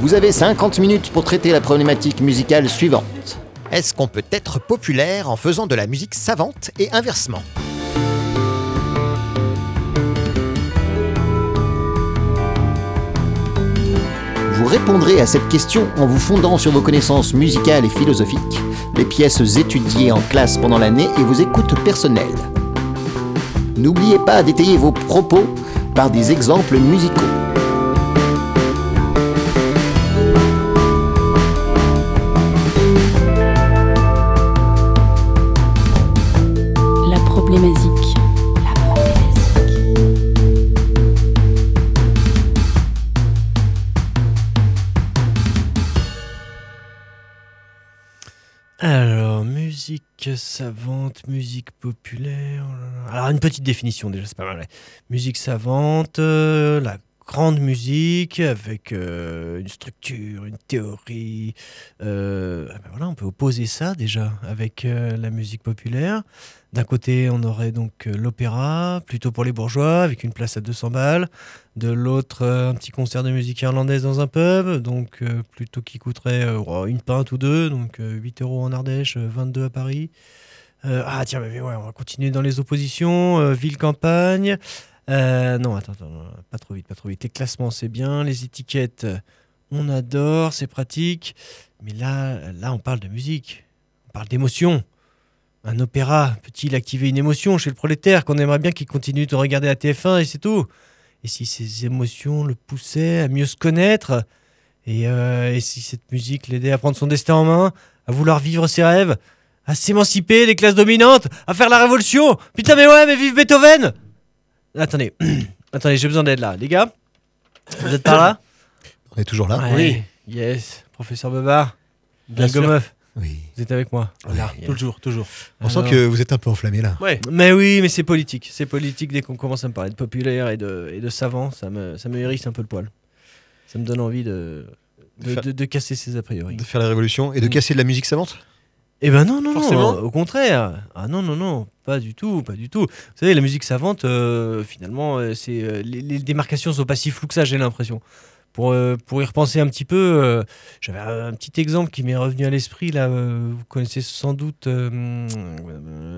Vous avez 50 minutes pour traiter la problématique musicale suivante. Est-ce qu'on peut être populaire en faisant de la musique savante et inversement? Vous répondrez à cette question en vous fondant sur vos connaissances musicales et philosophiques, les pièces étudiées en classe pendant l'année et vos écoutes personnelles. N'oubliez pas d'étayer vos propos par des exemples musicaux. Savante, musique populaire. oh. Alors, une petite définition déjà, c'est pas mal. Musique savante, euh, la grande musique avec euh, une structure, une théorie. euh, ah ben on peut opposer ça déjà avec la musique populaire. D'un côté, on aurait donc euh, l'opéra, plutôt pour les bourgeois, avec une place à 200 balles. De l'autre, euh, un petit concert de musique irlandaise dans un pub, donc euh, plutôt qui coûterait oh, une pinte ou deux, donc euh, 8 euros en Ardèche, euh, 22 à Paris. Ah tiens, mais ouais, on va continuer dans les oppositions. Ville-campagne. Non, attends, attends, pas trop vite, pas trop vite. Les classements, c'est bien. Les étiquettes, on adore, c'est pratique. Mais là, là, on parle de musique. On parle d'émotion. Un opéra peut-il activer une émotion chez le prolétaire qu'on aimerait bien qu'il continue de regarder la TF1 et c'est tout? Et si ces émotions le poussaient à mieux se connaître et, euh, et si cette musique l'aidait à prendre son destin en main, à vouloir vivre ses rêves, à s'émanciper des classes dominantes, à faire la révolution? Putain mais ouais, mais vive Beethoven Attendez, attendez, j'ai besoin d'aide là. Les gars, vous êtes par là? On est toujours là Oui. Yes, professeur Bebard. Bien sûr. Gomeuf, Oui. vous êtes avec moi Là, toujours, toujours. On Alors- sent que vous êtes un peu enflammé là. Ouais. Mais oui, mais c'est politique. C'est politique dès qu'on commence à me parler de populaire et de, et de savant, ça me, ça me hérisse un peu le poil. Ça me donne envie de, de, de- de casser ses a priori. De faire la révolution et de Mm. casser de la musique savante? Eh ben non, non, Forcément. non, au contraire. Ah non, non, non, pas du tout, pas du tout. Vous savez, la musique savante, euh, finalement, euh, c'est euh, les, les démarcations sont pas si floues que ça, j'ai l'impression. Pour, euh, pour y repenser un petit peu, euh, j'avais un petit exemple qui m'est revenu à l'esprit, là, euh, vous connaissez sans doute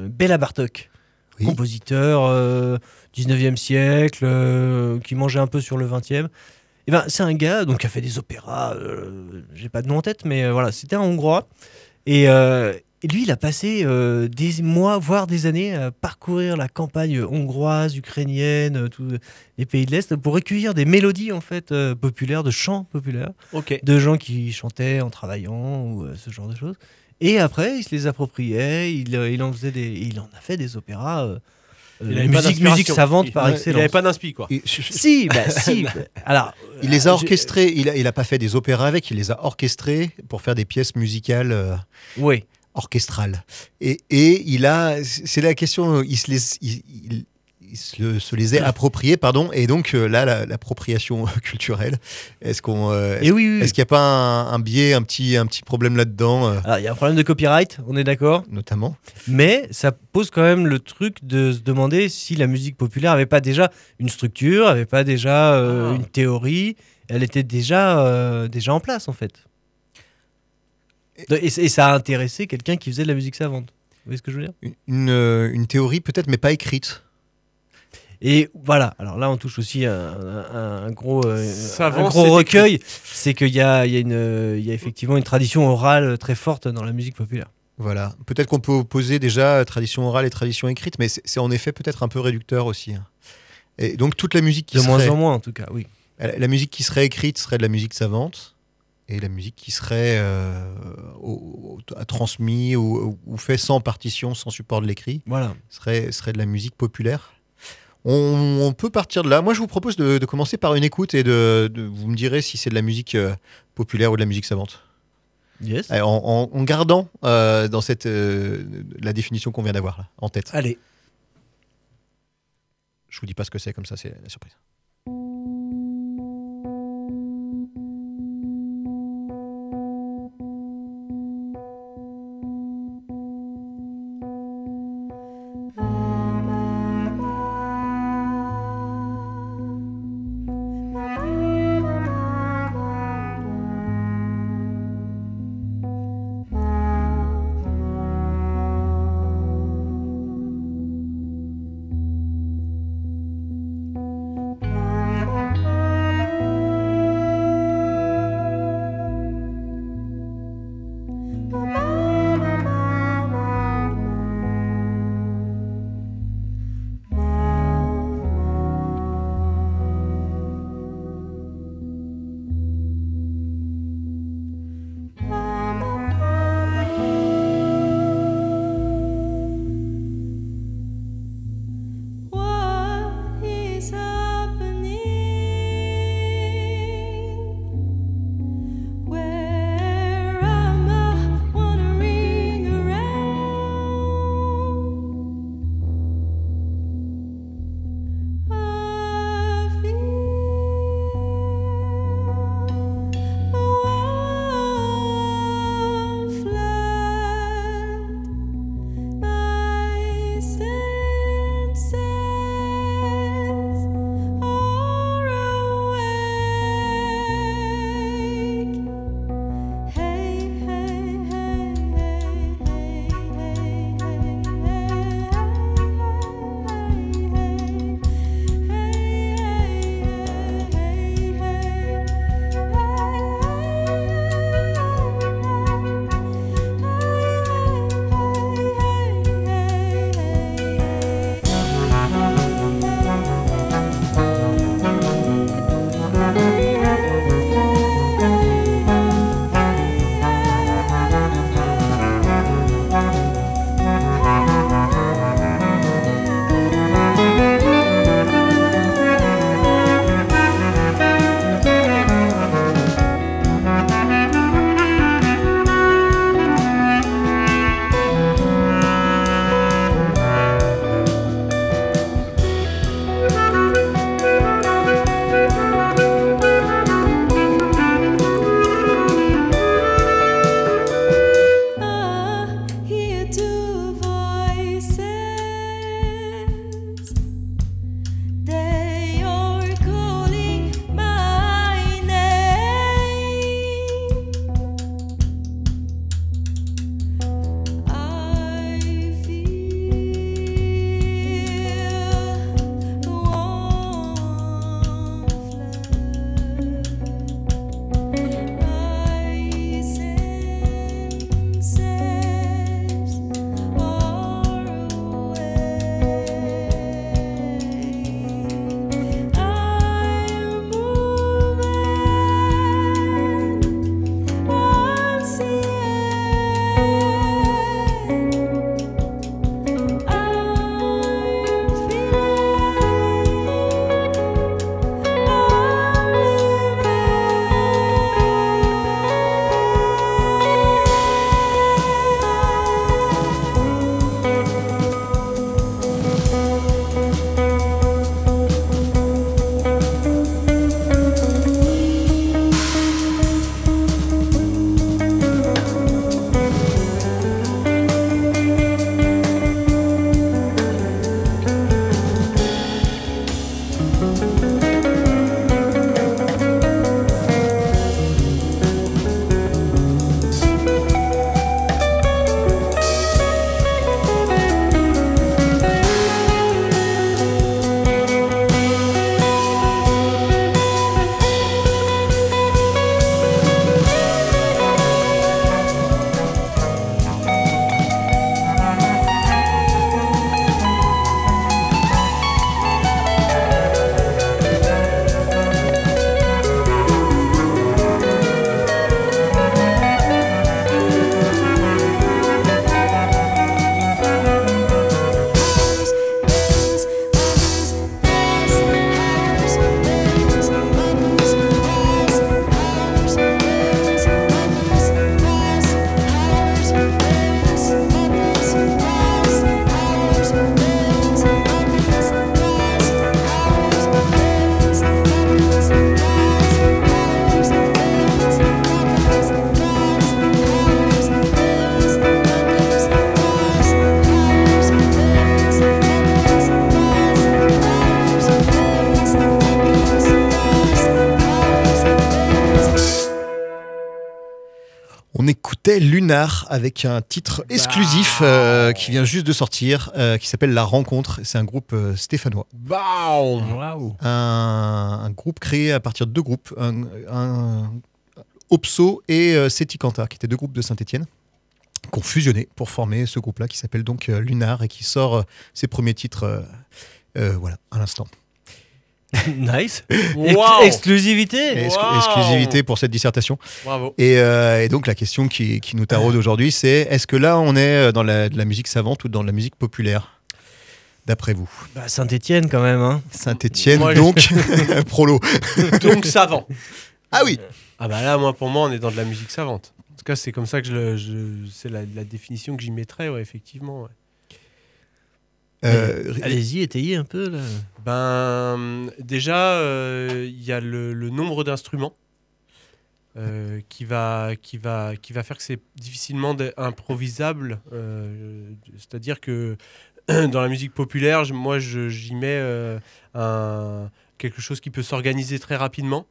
Béla Bartok, Oui. compositeur euh, 19e siècle, euh, qui mangeait un peu sur le 20e. Eh ben, c'est un gars donc, qui a fait des opéras, euh, j'ai pas de nom en tête, mais voilà, c'était un Hongrois. Et, et lui, il a passé euh, des mois, voire des années, à parcourir la campagne hongroise, ukrainienne, euh, tous les pays de l'Est, pour recueillir des mélodies en fait euh, populaires, de chants populaires, de gens qui chantaient en travaillant ou euh, ce genre de choses. Et après, il se les appropriait, il, euh, il en faisait des, il en a fait des opéras, Il avait pas musique, d'inspiration. musique savante Il- par excellence. Il avait pas d'inspi, quoi. Et je- je- Si, bah si. bah, Alors, Il les a orchestrés, il a, il a pas fait des opéras avec, il les a orchestrés pour faire des pièces musicales euh, Oui. Orchestrales. Et, et il a, c'est la question, il se les, il, il- il se, le- se les est appropriés, pardon, et donc euh, là, la- l'appropriation culturelle, est-ce qu'on, euh, est-ce Et oui, oui. oui. est-ce qu'il n'y a pas un, un biais, un petit, un petit problème là-dedans, euh, Alors, il y a un problème de copyright, on est d'accord? notamment Mais ça pose quand même le truc de se demander si la musique populaire avait pas déjà une structure, avait pas déjà euh, Ah. une théorie, elle était déjà, euh, déjà en place en fait. De- Et, et ça a intéressé quelqu'un qui faisait de la musique savante. Vous voyez ce que je veux dire? Une, une, euh, une théorie peut-être, mais pas écrite. Et voilà, alors là on touche aussi à un, un- un gros, euh, Savant, un gros c'est recueil, c'est qu'il y a, il y, a une, euh, il y a effectivement une tradition orale très forte dans la musique populaire. Voilà. Peut-être qu'on peut opposer déjà tradition orale et tradition écrite, mais c'est c'est en effet peut-être un peu réducteur aussi. hein. Et donc toute la musique qui De serait, moins en moins en tout cas, oui. la la musique qui serait écrite serait de la musique savante, et la musique qui serait euh, au- au- à transmis ou, ou fait sans partition, sans support de l'écrit, Voilà. serait, serait de la musique populaire. On, on peut partir de là. Moi, je vous propose de, de commencer par une écoute et de, de- vous me direz si c'est de la musique euh, populaire ou de la musique savante. Yes. En, en- en gardant euh, dans cette la définition qu'on vient d'avoir en tête. Allez. Je vous dis pas ce que c'est comme ça, c'est la surprise. Lunar avec un titre exclusif euh, qui vient juste de sortir, euh, qui s'appelle La Rencontre. C'est un groupe euh, stéphanois. Un, un groupe créé à partir de deux groupes, un, un- Opso et euh, Setikanta, qui étaient deux groupes de Saint-Etienne, qui ont fusionné pour former ce groupe-là qui s'appelle donc euh, Lunar et qui sort euh, ses premiers titres euh, euh, voilà, à l'instant. nice. Wow. Ex- exclusivité. Et ex- Wow. Exclusivité pour cette dissertation. Bravo. Et, euh, et donc la question qui, qui nous taraude aujourd'hui, c'est est-ce que là on est dans la, de la musique savante ou dans la musique populaire D'après vous? Bah, Saint-Etienne quand même. Hein. Je- donc, prolo. Donc savant. Ah oui Ah bah là, moi, pour moi, on est dans de la musique savante. En tout cas, c'est comme ça que je, c'est la, la définition que j'y mettrais, ouais, effectivement. ouais. Euh, Allez-y, étayez un peu là. Ben, déjà, euh, il y a le, le nombre d'instruments euh, qui, va, qui, va, qui va faire que c'est difficilement improvisable. euh, C'est-à-dire que dans la musique populaire, moi, j'y mets euh, un, quelque chose qui peut s'organiser très rapidement.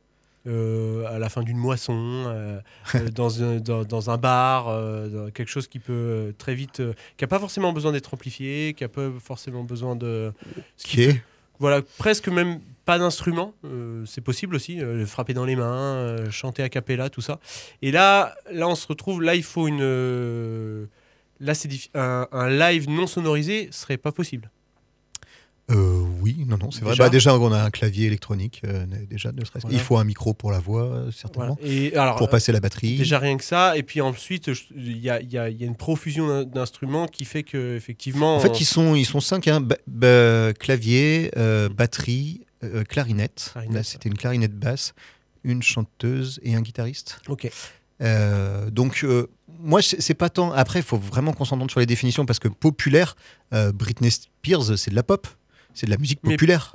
Euh, à la fin d'une moisson, euh, euh, dans, un, dans, dans un bar, dans quelque chose qui peut très vite, qui n'a pas forcément besoin d'être amplifié, qui n'a pas forcément besoin de, ce qui est voilà, presque même pas d'instrument, euh, c'est possible aussi, euh, frapper dans les mains, euh, chanter a cappella, tout ça. Et là, là, on se retrouve, là, il faut une, là, c'est un, un live non sonorisé serait pas possible. Euh, oui, non, non, c'est vrai. Déjà Bah, déjà, on a un clavier électronique. euh, déjà, ne serait-ce- Voilà. Il faut un micro pour la voix, euh, certainement. Voilà. Et alors, Pour passer la batterie. déjà rien que ça, et puis ensuite, il y y y a une profusion d'in- d'instruments qui fait que effectivement, En fait, ils sont, ils sont cinq hein. Clavier, euh, batterie, clarinette. Clarinette, Là, c'était une clarinette basse, une chanteuse et un guitariste. ok, donc, moi, c'est c'est pas tant. Après, il faut vraiment qu'on s'entende sur les définitions parce que populaire, euh, Britney Spears, c'est de la pop, c'est de la musique Mais- populaire.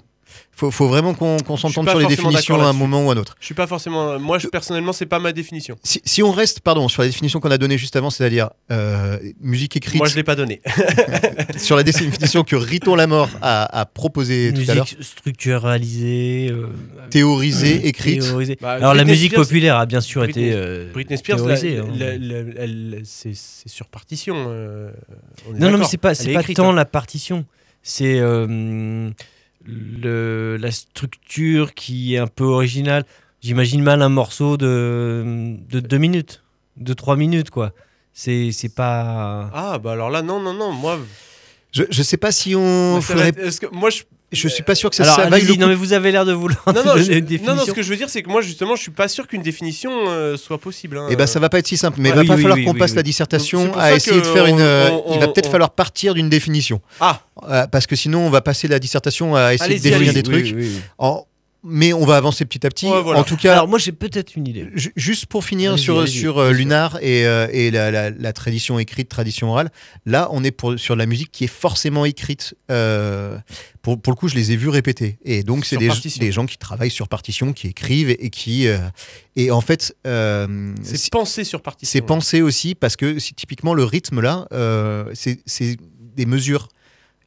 Faut, faut vraiment qu'on suis s'entende sur les définitions à un moment ou à un autre. je suis pas forcément, moi, je, personnellement, c'est pas ma définition. Si, si on reste, pardon, sur la définition qu'on a donnée juste avant, c'est-à-dire euh, musique écrite, Moi, je l'ai pas donné. sur la définition que Riton Lamort a, a proposée tout à l'heure, Musique structuralisée. euh, théorisée, écrite. théorisée. Bah, Alors la Britney musique Spears- populaire a bien sûr Britney- été. euh, Britney Spears, la- théorisée, hein. la- la- c'est sur partition. euh, on est Non, non, mais c'est pas, pas tant hein. la partition, c'est euh, le, la structure qui est un peu originale. J'imagine mal un morceau de, de deux minutes, de trois minutes, quoi. C'est c'est pas. Ah, bah alors là, non, non, non. Moi, Je, je sais pas si on ferait. que moi, je. Je suis pas sûr que ça, Alors, ça vaille non, mais vous avez l'air de vouloir Non, non, donner je- une non, définition. non, ce que je veux dire, c'est que moi, justement, je suis pas sûr qu'une définition euh, soit possible. hein. Eh ben, ça va pas être si simple. Mais il Ouais, va oui, pas oui, falloir oui, qu'on passe oui. la dissertation à essayer de faire une. on- euh, on- il va peut-être on- falloir partir d'une définition. Ah, Euh, parce que sinon, on va passer la dissertation à essayer de définir des Oui, trucs. oui, oui. En- Mais on va avancer petit à petit. Ouais, voilà. En tout cas, Alors, moi, j'ai peut-être une idée. Ju- Juste pour finir sur, sur euh. Lunar et, euh, et la, la- la tradition écrite, tradition orale, là on est pour, sur la musique qui est forcément écrite. euh, pour, pour le coup, je les ai vus répéter. Et donc, c'est des, gens qui travaillent sur partition, qui écrivent et, et qui. et en fait, c'est si- pensé sur partition. c'est pensé aussi parce que si, typiquement le rythme là, c'est des mesures.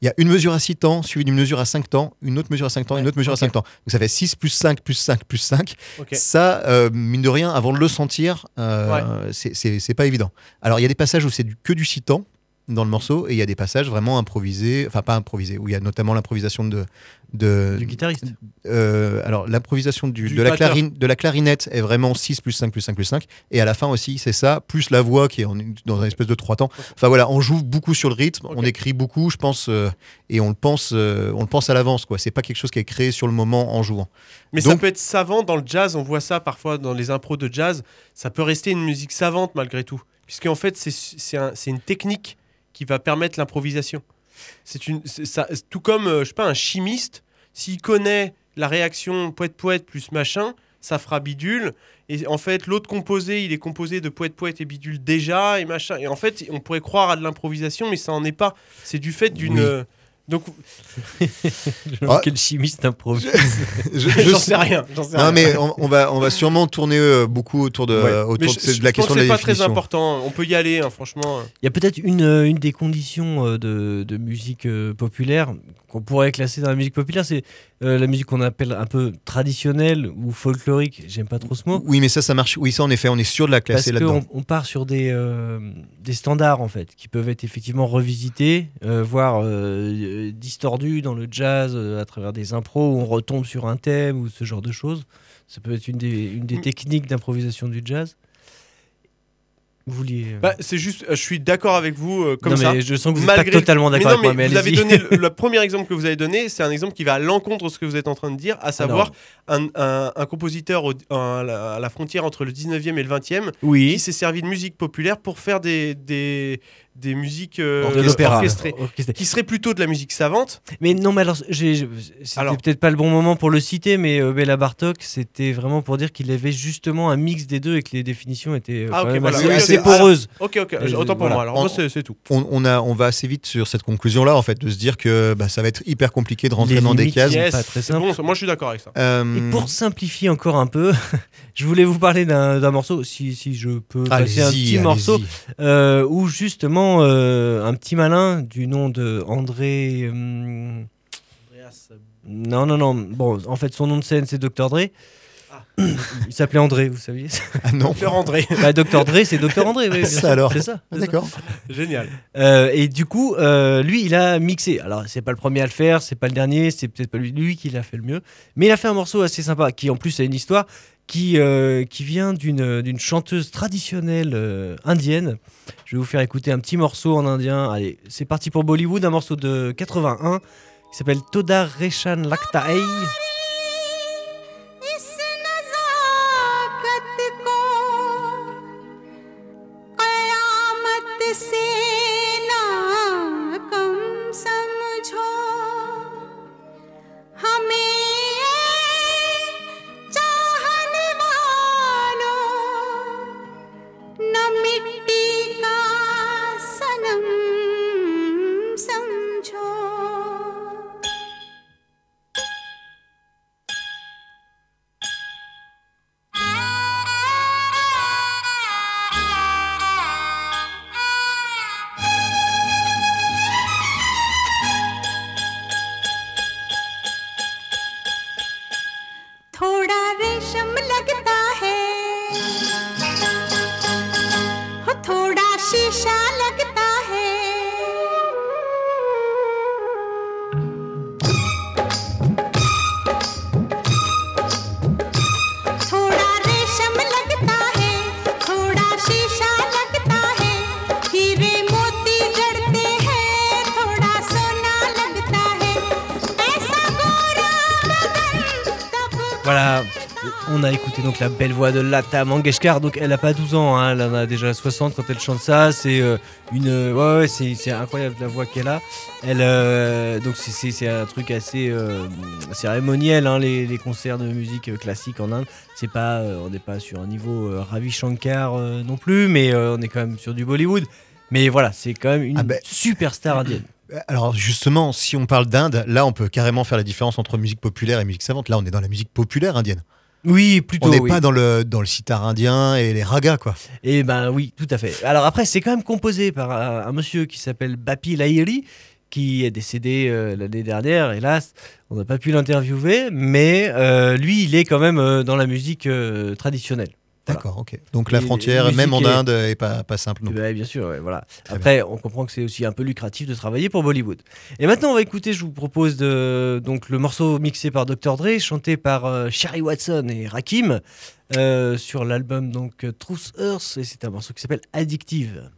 Il y a une mesure à 6 temps, suivie d'une mesure à 5 temps, une autre mesure à 5 temps, une Ouais, autre mesure ok. à 5 temps. Donc ça fait 6 plus 5 plus 5 plus 5. Ok. Ça, euh, mine de rien, avant de le sentir, euh, c'est- c'est pas évident. Alors il y a des passages où c'est que du 6 temps dans le morceau et il y a des passages vraiment improvisés, enfin pas improvisés, où il y a notamment l'improvisation de, de, Du guitariste. euh, alors l'improvisation du, Du de, la batteur. clarine, de la clarinette est vraiment 6 plus 5 plus 5 plus 5 et à la fin aussi c'est ça plus la voix qui est en- dans une espèce de trois temps enfin voilà on joue beaucoup sur le rythme on écrit beaucoup je pense euh, et on le pense euh, on le pense à l'avance quoi c'est pas quelque chose qui est créé sur le moment en jouant Mais ça Donc- peut être savant dans le jazz, on voit ça parfois dans les impros de jazz, ça peut rester une musique savante malgré tout. Puisqu'en fait, c'est- un- c'est une technique qui va permettre l'improvisation. C'est une, ça, tout comme, euh, je sais pas, un chimiste, s'il connaît la réaction poète-poète plus machin, ça fera bidule. Et en fait, l'autre composé, il est composé de poète-poète et bidule déjà, et machin. Et en fait, on pourrait croire à de l'improvisation, mais ça en est pas. C'est du fait d'une... Oui. Donc, Ah. Quel chimiste improvise. je, je j'en sais- rien. j'en sais non rien. mais on, on va on va sûrement tourner euh, beaucoup autour de Ouais. euh, autour de, je- de la pense question que de la pas très important. On peut y aller, hein, franchement. Il y a peut-être une, euh, une des conditions euh, de, de musique euh, populaire qu'on pourrait classer dans la musique populaire, c'est euh, la musique qu'on appelle un peu traditionnelle ou folklorique. J'aime pas trop ce mot. Oui, mais ça, ça marche. Oui, ça, en effet, on est sûr de la classer là-dedans. qu'on on part sur des, euh, des standards en fait, qui peuvent être effectivement revisités, euh, voire euh, distordus dans le jazz euh, à travers des impros où on retombe sur un thème ou ce genre de choses. Ça peut être une des, une des Mm. techniques d'improvisation du jazz. Vouliez. euh, Bah, c'est juste, euh, je suis d'accord avec vous euh, comme non, ça. mais je sens que vous n'êtes Malgré- pas totalement d'accord avec moi, mais mais vous avez allez-y. donné le, le premier exemple que vous avez donné, c'est un exemple qui va à l'encontre de ce que vous êtes en train de dire, à savoir un, un- un compositeur au- un- à la- frontière entre le 19e et le 20e qui s'est servi de musique populaire pour faire des, des, des musiques euh, de l'opéra. orchestrées, orchestré. qui serait plutôt de la musique savante. Mais non, mais alors, c'était peut-être pas le bon moment pour le citer, mais euh, Béla Bartok, c'était vraiment pour dire qu'il avait justement un mix des deux et que les définitions étaient euh, Ah, quand ok, même voilà. assez, Oui, assez poreuses. Ok, ok, Euh, autant pour voilà. moi. Alors, moi, c'est tout. On, on a, on va assez vite sur cette conclusion-là, en fait, de se dire que bah, ça va être hyper compliqué de rentrer Les dans des cases. c'est Yes, pas très simple. bon, ça. moi, je suis d'accord avec ça. Euh, Et pour simplifier encore un peu, je voulais vous parler d'un morceau, si, si je peux passer un petit morceau, euh, où justement euh, un petit malin du nom de André. hum, non, non, non. Bon, en fait, son nom de scène, c'est Dr. Dre. Il s'appelait André, vous saviez Ah non, Fleur André. bah, Dr. Dre, c'est Dr. André, oui, Ça alors. C'est ça. c'est ça. d'accord. Génial. Euh, et du coup, euh, lui, il a mixé. Alors, c'est pas le premier à le faire, c'est pas le dernier, c'est peut-être pas lui, lui qui l'a fait le mieux. Mais il a fait un morceau assez sympa, qui en plus a une histoire qui, euh, qui vient d'une d'une chanteuse traditionnelle euh, indienne. Je vais vous faire écouter un petit morceau en indien. Allez, c'est parti pour Bollywood, un morceau de 81 qui s'appelle Toda Reshan Laktaei. Voilà, on a écouté donc la belle voix de Lata Mangeshkar. Donc elle a pas 12 ans, hein, elle en a déjà 60 quand elle chante ça. C'est euh, une, euh, ouais, ouais, c'est, c'est incroyable la voix qu'elle a. Elle, euh, donc c'est, un truc assez euh, cérémoniel, hein, les, les concerts de musique classique en Inde. C'est pas, on n'est pas sur un niveau Ravi Shankar non plus, mais on est quand même sur du Bollywood. Mais voilà, c'est quand même une Ah ben- superstar indienne. Alors justement, si on parle d'Inde, là on peut carrément faire la différence entre musique populaire et musique savante. Là on est dans la musique populaire indienne. Oui, plutôt. On n'est oui. pas dans le, dans le sitar indien et les ragas quoi. Et ben oui, tout à fait. Alors après, c'est quand même composé par un, un monsieur qui s'appelle Bapi Lahiri, qui est décédé euh, l'année dernière, hélas. On n'a pas pu l'interviewer, mais euh, lui, il est quand même euh, dans la musique euh, Voilà. D'accord, ok. Donc la frontière, même en Inde, est pas, pas simple non. Ouais, bien sûr, ouais, voilà. Très Après, on comprend que c'est aussi un peu lucratif de travailler pour Bollywood. Et maintenant, on va écouter, je vous propose de, donc, le morceau mixé par Dr. Dre, chanté par euh, Sherry Watson et Rakim, euh, sur l'album donc Truth Earth, et c'est un morceau qui s'appelle Addictive.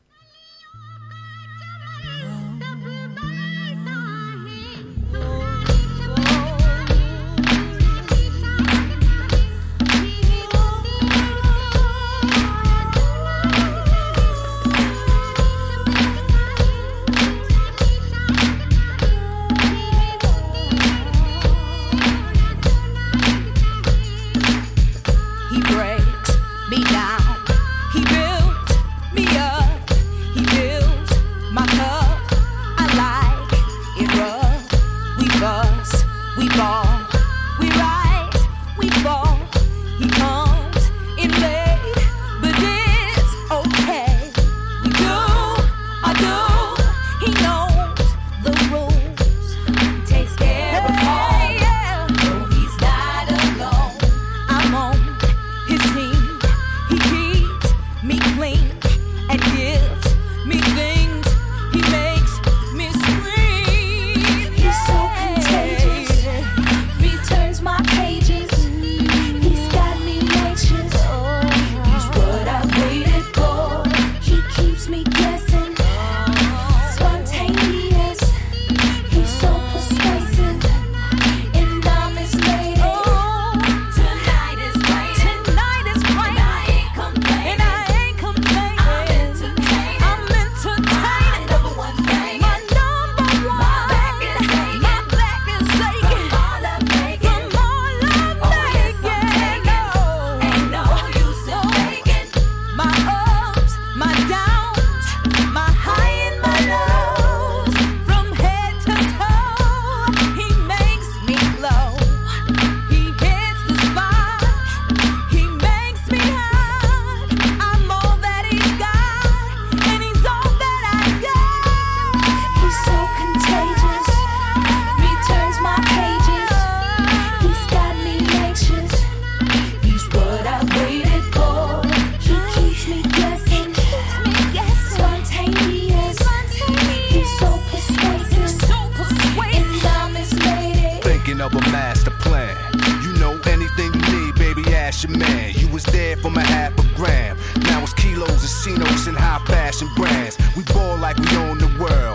and high fashion brands. We ball like we own the world.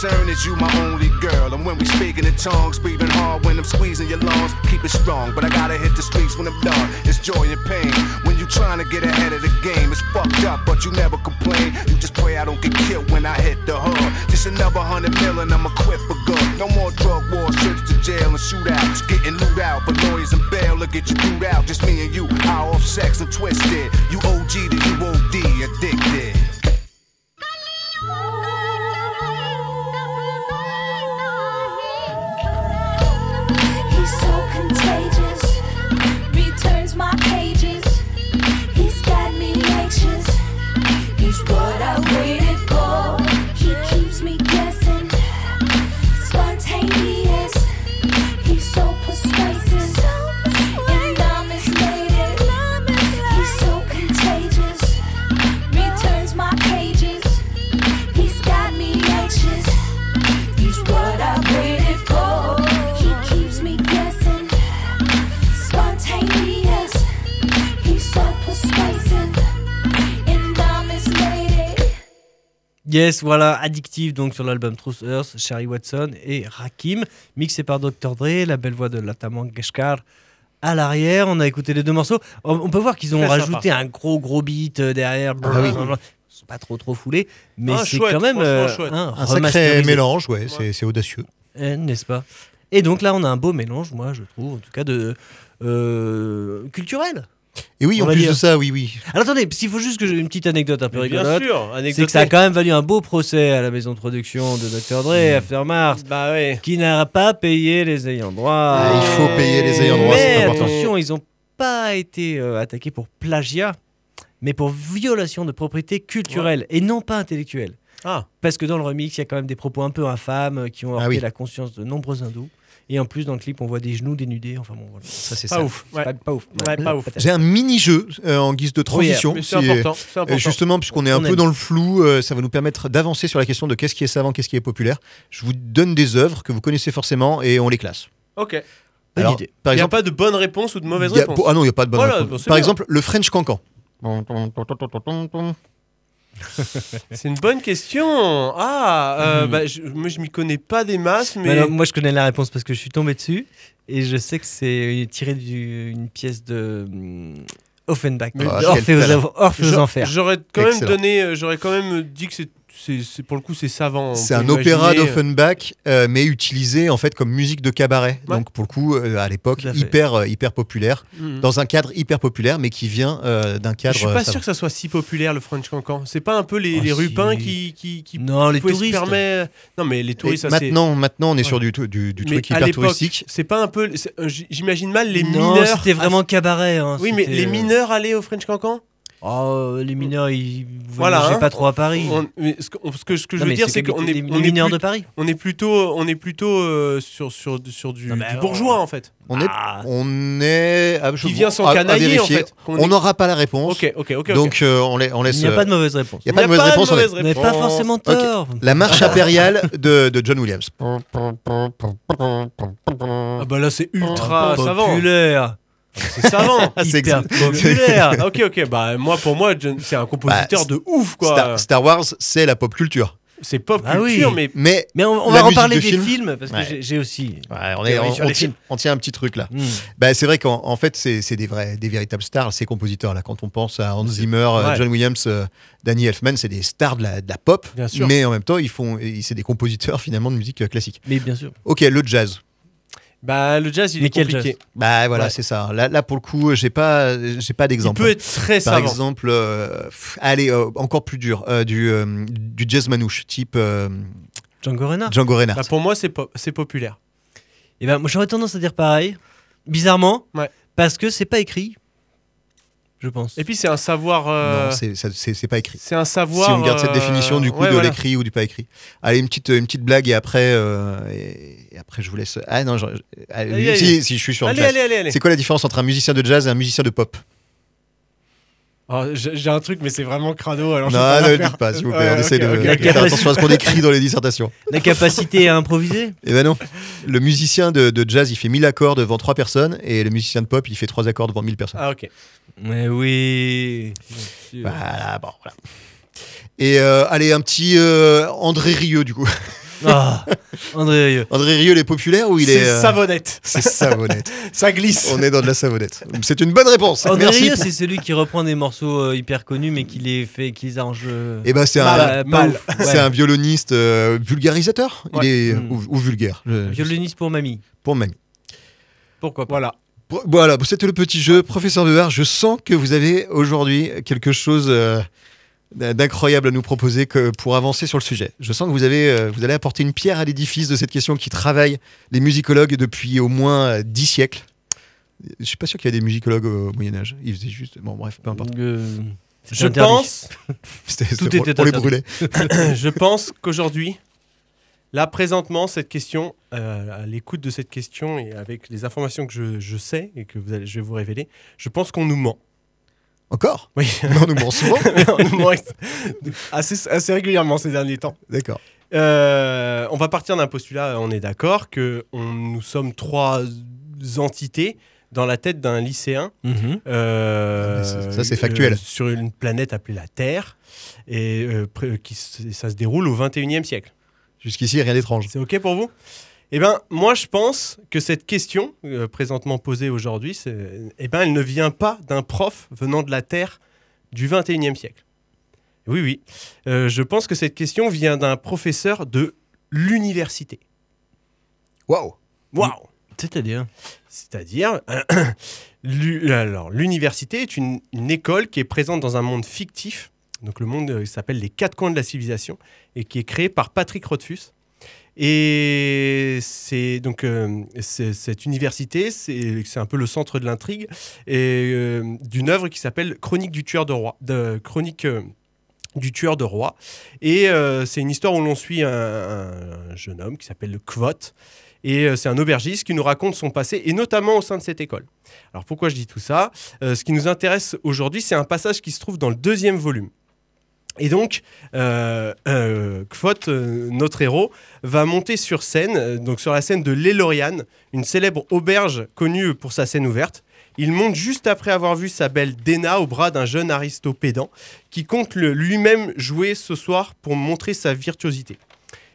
Concern is you, my only girl. And when we speaking in tongues, breathing hard when I'm squeezing your lungs, keep it strong. But I gotta hit the streets when I'm done. It's joy and pain. When you trying to get ahead of the game, it's fucked up, but you never complain. You just pray I don't get killed when I hit the hood. Just another hundred million, I'ma quit for good. No more drug wars, trips to jail and shootouts. Getting loot out, but lawyers and bail will get you through out. Just me and you, high off sex and twisted. You OG to you OD, addicted. Yes, voilà, addictive donc sur l'album Truth Earth, Sherry Watson et Rakim, mixé par Dr. Dre, la belle voix de Lata Mangeshkar. À l'arrière, on a écouté les deux morceaux. On, peut voir qu'ils ont rajouté un gros gros beat euh, derrière. Ah oui. Ils sont pas trop trop foulés, mais Ah, c'est quand même euh, Un sacré mélange, ouais, c'est c'est audacieux. Eh, n'est-ce pas? Et donc là, on a un beau mélange, moi, je trouve, en tout cas, de euh, culturel. Et oui, On en plus dire. de ça, oui, oui. Alors attendez, parce qu'il faut juste que j'ai une petite anecdote un peu rigolote. sûr, C'est que ça a quand même valu un beau procès à la maison de production de Dr. Dre, After Mars, Bah ouais. qui n'a pas payé les ayants droit. Ah, il faut payer les ayants droit, Mais c'est important. attention, ils n'ont pas été euh, attaqués pour plagiat, mais pour violation de propriété culturelle et non pas intellectuelle. Ah. Parce que dans le remix, il y a quand même des propos un peu infâmes euh, qui ont heurté Ah oui. la conscience de nombreux hindous. Et en plus, dans le clip, on voit des genoux dénudés. Enfin bon, voilà. Ça, c'est Pas ça. ouf. Ouais. Pas, pas ouf. Ouais, pas ouf. peut-être. J'ai un mini-jeu euh, en guise de transition. Mais c'est si- important. Important. justement, puisqu'on est un On peu aime. dans le flou, euh, ça va nous permettre d'avancer sur la question de qu'est-ce qui est savant, qu'est-ce qui est populaire. Je vous donne des œuvres que vous connaissez forcément et on les classe. Ok. Bonne Alors, idée. Par Il n'y a exemple, pas de bonne réponse ou de mauvaise a- réponse. ah non, il n'y a pas de bonne Voilà, réponse. bon, Par bien. exemple, le French Cancan. C'est une bonne question. Ah, euh, Mhm. bah, je, moi je m'y connais pas des masses, mais. Mais alors, moi, je connais la réponse parce que je suis tombé dessus et je sais que c'est tiré d'une pièce de hum, Offenbach. Orphée aux, Enfers. J'aurais quand même donné, euh, j'aurais quand même dit que c'est, c'est, pour le coup c'est savant. C'est un opéra imaginer. d'Offenbach, euh, mais utilisé en fait comme musique de cabaret. Ouais. Donc pour le coup, euh, à l'époque, hyper, euh, hyper populaire, Mhm. dans un cadre hyper populaire, mais qui vient euh, d'un cadre. Je suis pas euh, sûr que ça soit si populaire le French Cancan. C'est pas un peu les, Oh, les si. rupins qui, qui, qui Non, les touristes. Non mais les touristes, ça maintenant, maintenant, on est Ouais. sur du, du, du truc hyper touristique. C'est pas un peu. euh, J'imagine mal les non, mineurs. c'était vraiment cabaret. hein, Oui, mais les euh, mineurs allaient au French Cancan? Oh, les mineurs, ils Voilà, hein. pas trop à Paris. On- mais ce que, on- ce que- ce que je Non, veux mais dire, c'est qu'on est, les on est mineurs plus- de Paris. on est plutôt, on est plutôt euh, sur, sur, sur du, Non, du alors- bourgeois en fait. On est, Ah. on est. ah, je- Qui vient à- à s'encanailler en vérifier. fait. On est- n'aura pas la réponse. Ok, ok, ok. Donc euh, on, la- on laisse. Il n'y a euh, pas de mauvaise réponse. il y a pas de mauvaise réponse. on Mais pas forcément tort. La marche impériale de, de John Williams. Ah bah là c'est ultra savant. Populaire. C'est savant. Ah, c'est Hyper populaire. Ok, ok. Bah moi, pour moi, c'est un compositeur Bah, de ouf quoi. Star, Star Wars, c'est la pop culture. C'est pop Ah oui. culture, mais Mais Mais on, va reparler de des film. films parce que Ouais. j'ai- aussi. ouais, on, est, tient, films. on tient un petit truc là. Hmm. Bah, c'est vrai qu'en en fait, c'est des, vrais, des véritables stars, ces compositeurs-là. Quand on pense à Hans Zimmer, euh, Ouais. John Williams, euh, Danny Elfman, c'est des stars de la, de la pop. Bien sûr. Mais en même temps, ils font, ils- c'est des compositeurs finalement de musique euh, classique. Mais bien sûr. Ok, le jazz. Bah le jazz il Mais est compliqué. Bah voilà, Ouais. c'est ça. Là, là, pour le coup, j'ai pas, j'ai pas Il d'exemple. peut être très Par savant. exemple, euh, pff, allez, euh, encore plus dur, euh, du, euh, du jazz manouche, type euh, Django Reinhardt. Django Reinhardt. Bah, pour moi, c'est pop- c'est populaire. Et ben, moi, j'aurais tendance à dire pareil. Bizarrement. Ouais. Parce que c'est pas écrit. Je pense. Et puis c'est un savoir. euh, Non, c'est- ça- c'est c'est pas écrit. c'est un savoir. si on garde cette euh, définition du coup ouais, de voilà. l'écrit ou du pas écrit. Allez, une petite, une petite blague et après, euh, et, après je vous laisse. Ah non, je- allez, Allez, si, allez. si, je suis sur le Allez, jazz. allez, allez, allez. C'est quoi la différence entre un musicien de jazz et un musicien de pop? Oh, J'ai un truc, mais c'est vraiment crado. Alors Non, ne le dites pas, s'il vous plaît. Ouais, on essaie de, ok, de ok. faire attention à ce qu'on écrit dans les dissertations. La capacité à improviser? Eh ben non. Le musicien de, de jazz, il fait 1000 accords devant 3 personnes et le musicien de pop, il fait 3 accords devant 1000 personnes. Ah ok. Mais oui. Bien sûr. Voilà, bon, voilà. Et euh, allez, un petit euh, André Rieu, du coup. Ah, André Rieu. André Rieu, il est populaire ou il est. C'est euh, savonnette. C'est savonnette. Ça glisse. On est dans de la savonnette. C'est une bonne réponse. André Merci. Rieu, c'est celui qui reprend des morceaux euh, hyper connus, mais qui les fait, qui les arrange. euh, Et ben c'est un, c'est un violoniste euh, vulgarisateur. Ouais. Il est Mm. ou, ou vulgaire. je- Violoniste pour mamie. Pour mamie. Pourquoi pas Voilà. Voilà, c'était le petit jeu. Professeur Behar, je sens que vous avez aujourd'hui quelque chose euh, d'incroyable à nous proposer que pour avancer sur le sujet. Je sens que vous, avez, euh, vous allez apporter une pierre à l'édifice de cette question qui travaille les musicologues depuis au moins euh, dix siècles. Je suis pas sûr qu'il y ait des musicologues au Moyen Âge. Ils faisaient juste... Bon, bref, peu importe. Euh, c'est Je interdit. pense, Tout était pour les brûler. je pense qu'aujourd'hui, là présentement, cette question, euh, à l'écoute de cette question et avec les informations que je, je sais et que vous allez- je vais vous révéler, je pense qu'on nous ment. Encore? Oui. Non, nous ment souvent. on nous ment assez, assez régulièrement ces derniers temps. D'accord. Euh, on va partir d'un postulat, on est d'accord, que on- nous sommes trois entités dans la tête d'un lycéen. Mhm. euh, Ah, ça- c'est factuel. euh, sur une planète appelée la Terre. Et euh, qui ça se déroule au 21e siècle. Jusqu'ici, rien d'étrange. C'est OK pour vous? Eh bien, moi, je pense que cette question, euh, présentement posée aujourd'hui, c'est- eh ben, elle ne vient pas d'un prof venant de la Terre du 21e siècle. Oui, oui. Euh, je pense que cette question vient d'un professeur de l'université. Waouh Waouh C'est-à-dire? C'est-à-dire, alors, l'université est une, une école qui est présente dans un monde fictif, donc le monde euh, s'appelle les quatre coins de la civilisation, et qui est créé par Patrick Rothfuss. Et c'est donc euh, cette université, c'est un peu le centre de l'intrigue et euh, d'une œuvre qui s'appelle Chronique du tueur de roi, Chronique du tueur de roi. Et c'est une histoire où l'on suit un, un jeune homme qui s'appelle le Kvot, et c'est un aubergiste qui nous raconte son passé, et notamment au sein de cette école. Alors pourquoi je dis tout ça? Ce qui nous intéresse aujourd'hui, c'est un passage qui se trouve dans le deuxième volume. Et donc, euh, euh, Kvot, euh, notre héros, va monter sur scène, euh, donc sur la scène de l'Elorian, une célèbre auberge connue pour sa scène ouverte. Il monte juste après avoir vu sa belle Dena au bras d'un jeune aristopédant qui compte lui-même jouer ce soir pour montrer sa virtuosité.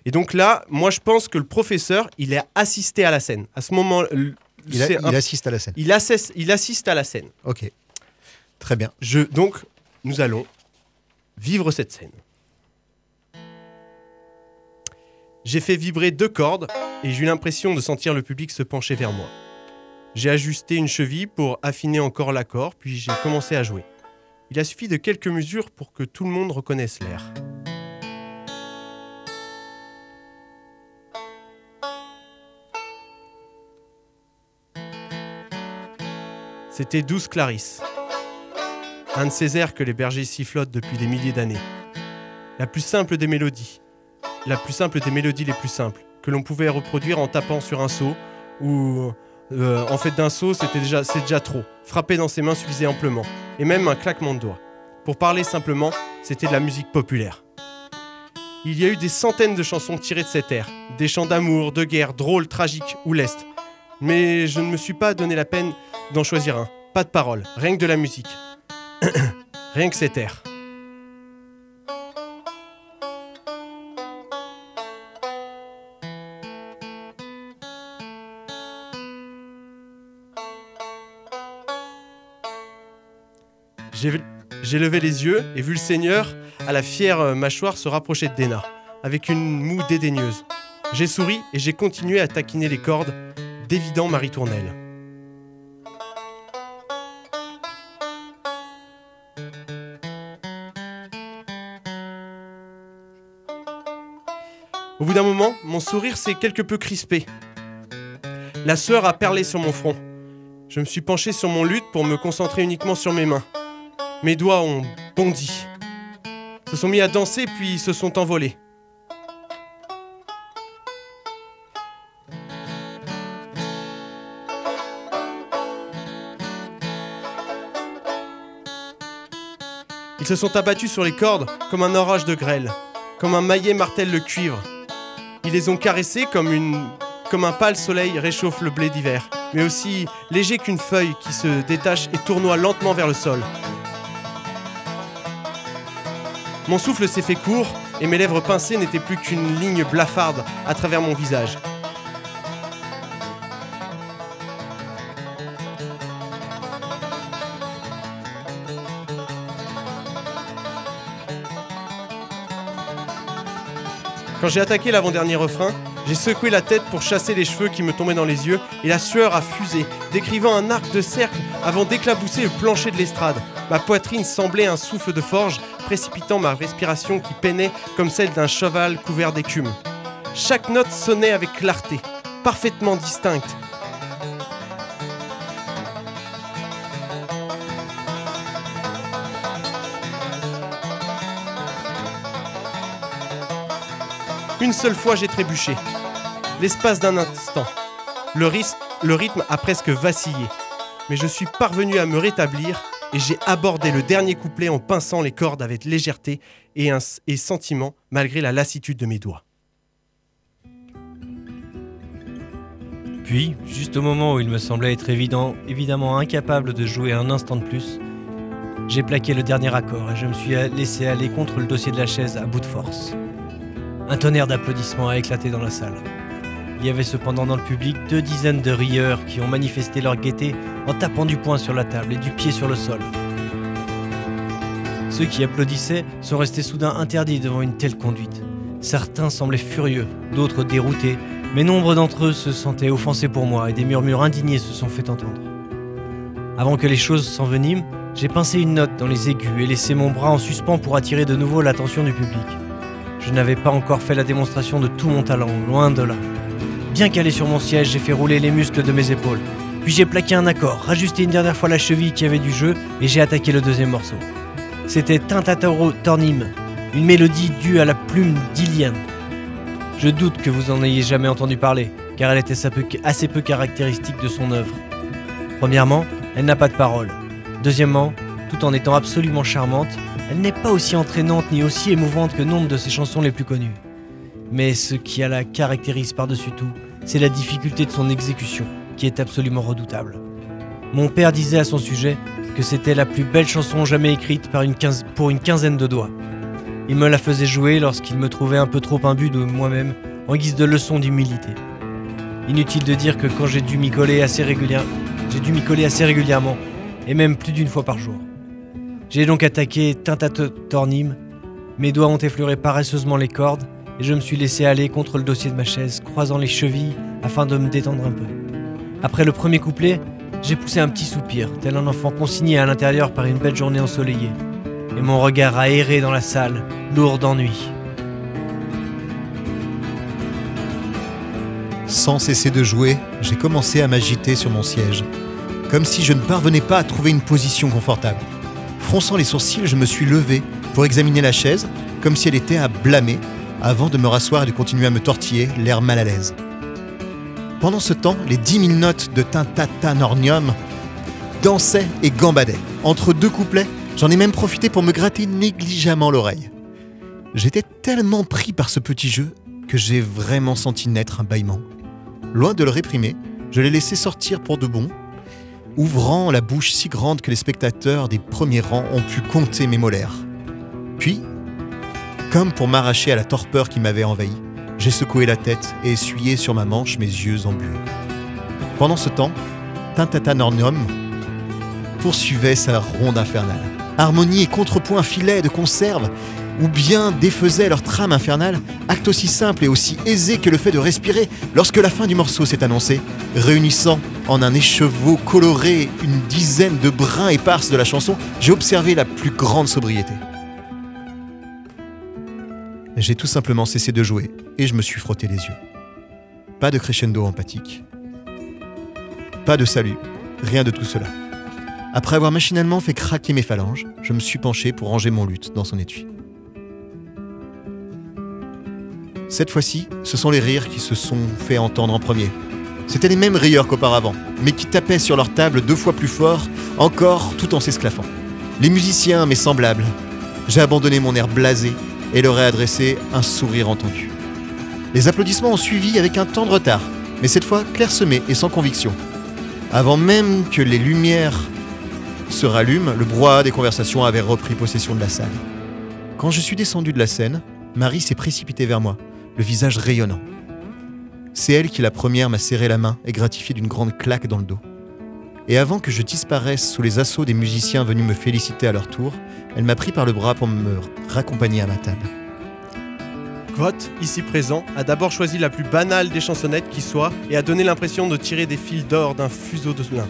Et donc là, moi je pense que le professeur, il est assisté à la scène. À ce moment, il, a- il un- assiste à la scène. il assesse- il assiste à la scène. Ok. Très bien. Je, donc, nous allons vivre cette scène. J'ai fait vibrer deux cordes et j'ai eu l'impression de sentir le public se pencher vers moi. J'ai ajusté une cheville pour affiner encore l'accord, puis j'ai commencé à jouer. Il a suffi de quelques mesures pour que tout le monde reconnaisse l'air. C'était Douce Clarisse, un de ces airs que les bergers sifflotent depuis des milliers d'années. La plus simple des mélodies, la plus simple des mélodies les plus simples, que l'on pouvait reproduire en tapant sur un seau, ou euh, en fait d'un seau, c'était déjà, c'est déjà trop. Frapper dans ses mains suffisait amplement, et même un claquement de doigts. Pour parler simplement, c'était de la musique populaire. Il y a eu des centaines de chansons tirées de cet air, des chants d'amour, de guerre, drôles, tragiques ou lestes. Mais je ne me suis pas donné la peine d'en choisir un. Pas de paroles, rien que de la musique. rien que cet air. J'ai levé les yeux et vu le Seigneur à la fière euh, mâchoire se rapprocher de Dena, avec une moue dédaigneuse. J'ai souri et j'ai continué à taquiner les cordes, d'évident ma ritournelle. Au bout d'un moment, mon sourire s'est quelque peu crispé. La sueur a perlé sur mon front. Je me suis penché sur mon luth pour me concentrer uniquement sur mes mains. Mes doigts ont bondi, se sont mis à danser puis se sont envolés. Ils se sont abattus sur les cordes comme un orage de grêle, comme un maillet martèle le cuivre. Ils les ont caressés comme une un pâle soleil réchauffe le blé d'hiver, mais aussi léger qu'une feuille qui se détache et tournoie lentement vers le sol. Mon souffle s'est fait court et mes lèvres pincées n'étaient plus qu'une ligne blafarde à travers mon visage. Quand j'ai attaqué l'avant-dernier refrain, j'ai secoué la tête pour chasser les cheveux qui me tombaient dans les yeux et la sueur a fusé, décrivant un arc de cercle avant d'éclabousser le plancher de l'estrade. Ma poitrine semblait un souffle de forge, précipitant ma respiration qui peinait comme celle d'un cheval couvert d'écume. Chaque note sonnait avec clarté, parfaitement distincte. Une seule fois, j'ai trébuché. L'espace d'un instant. Le, rythme a presque vacillé. Mais je suis parvenu à me rétablir et j'ai abordé le dernier couplet en pinçant les cordes avec légèreté et, sentiment malgré la lassitude de mes doigts. Puis, juste au moment où il me semblait être évidemment incapable de jouer un instant de plus, j'ai plaqué le dernier accord et je me suis laissé aller contre le dossier de la chaise à bout de force. Un tonnerre d'applaudissements a éclaté dans la salle. Il y avait cependant dans le public deux dizaines de rieurs qui ont manifesté leur gaieté en tapant du poing sur la table et du pied sur le sol. Ceux qui applaudissaient sont restés soudain interdits devant une telle conduite. Certains semblaient furieux, d'autres déroutés, mais nombre d'entre eux se sentaient offensés pour moi et des murmures indignés se sont fait entendre. Avant que les choses s'enveniment, j'ai pincé une note dans les aigus et laissé mon bras en suspens pour attirer de nouveau l'attention du public. Je n'avais pas encore fait la démonstration de tout mon talent, loin de là. Bien calé sur mon siège, j'ai fait rouler les muscles de mes épaules. Puis j'ai plaqué un accord, rajusté une dernière fois la cheville qui avait du jeu et j'ai attaqué le deuxième morceau. C'était Tintatoro Tornim, une mélodie due à la plume d'Ilian. Je doute que vous en ayez jamais entendu parler, car elle était assez peu- caractéristique de son œuvre. Premièrement, elle n'a pas de paroles. Deuxièmement, tout en étant absolument charmante, elle n'est pas aussi entraînante ni aussi émouvante que nombre de ses chansons les plus connues. Mais ce qui la caractérise par-dessus tout, c'est la difficulté de son exécution, qui est absolument redoutable. Mon père disait à son sujet que c'était la plus belle chanson jamais écrite pour une quinzaine de doigts. Il me la faisait jouer lorsqu'il me trouvait un peu trop imbu de moi-même, en guise de leçon d'humilité. Inutile de dire que quand j'ai dû m'y coller assez régulièrement, j'ai dû m'y coller assez régulièrement, et même plus d'une fois par jour. J'ai donc attaqué Tintatatornim, mes doigts ont effleuré paresseusement les cordes, et je me suis laissé aller contre le dossier de ma chaise, croisant les chevilles afin de me détendre un peu. Après le premier couplet, j'ai poussé un petit soupir, tel un enfant consigné à l'intérieur par une belle journée ensoleillée, et mon regard a erré dans la salle, lourd d'ennui. Sans cesser de jouer, j'ai commencé à m'agiter sur mon siège, comme si je ne parvenais pas à trouver une position confortable. Fronçant les sourcils, je me suis levé pour examiner la chaise, comme si elle était à blâmer, avant de me rasseoir et de continuer à me tortiller, l'air mal à l'aise. Pendant ce temps, les 10 000 notes de Tintatanornium dansaient et gambadaient. Entre deux couplets, j'en ai même profité pour me gratter négligemment l'oreille. J'étais tellement pris par ce petit jeu que j'ai vraiment senti naître un bâillement. Loin de le réprimer, je l'ai laissé sortir pour de bon, ouvrant la bouche si grande que les spectateurs des premiers rangs ont pu compter mes molaires. Puis, comme pour m'arracher à la torpeur qui m'avait envahi, j'ai secoué la tête et essuyé sur ma manche mes yeux embués. Pendant ce temps, Tintatanornium poursuivait sa ronde infernale. Harmonie et contrepoint filaient de conserve ou bien défaisaient leur trame infernale, acte aussi simple et aussi aisé que le fait de respirer lorsque la fin du morceau s'est annoncée, réunissant en un écheveau coloré une dizaine de brins éparses de la chanson, j'ai observé la plus grande sobriété. J'ai tout simplement cessé de jouer et je me suis frotté les yeux. Pas de crescendo empathique. Pas de salut. Rien de tout cela. Après avoir machinalement fait craquer mes phalanges, je me suis penché pour ranger mon luth dans son étui. Cette fois-ci, ce sont les rires qui se sont fait entendre en premier. C'étaient les mêmes rieurs qu'auparavant, mais qui tapaient sur leur table deux fois plus fort, encore tout en s'esclaffant. Les musiciens, mes semblables. J'ai abandonné mon air blasé et leur ai adressé un sourire entendu. Les applaudissements ont suivi avec un temps de retard, mais cette fois clairsemés et sans conviction. Avant même que les lumières se rallument, le brouhaha des conversations avait repris possession de la salle. Quand je suis descendu de la scène, Marie s'est précipitée vers moi, le visage rayonnant. C'est elle qui la première m'a serré la main et gratifié d'une grande claque dans le dos. Et avant que je disparaisse sous les assauts des musiciens venus me féliciter à leur tour, elle m'a pris par le bras pour me raccompagner à ma table. Kvot, ici présent, a d'abord choisi la plus banale des chansonnettes qui soit et a donné l'impression de tirer des fils d'or d'un fuseau de lin,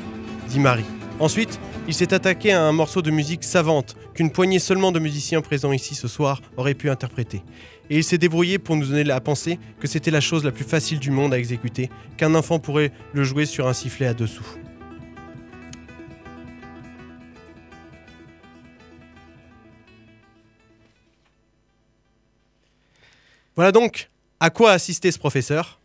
dit Marie. Ensuite, il s'est attaqué à un morceau de musique savante qu'une poignée seulement de musiciens présents ici ce soir auraient pu interpréter. Et il s'est débrouillé pour nous donner à penser que c'était la chose la plus facile du monde à exécuter, qu'un enfant pourrait le jouer sur un sifflet à dessous. Voilà donc à quoi assistait ce professeur.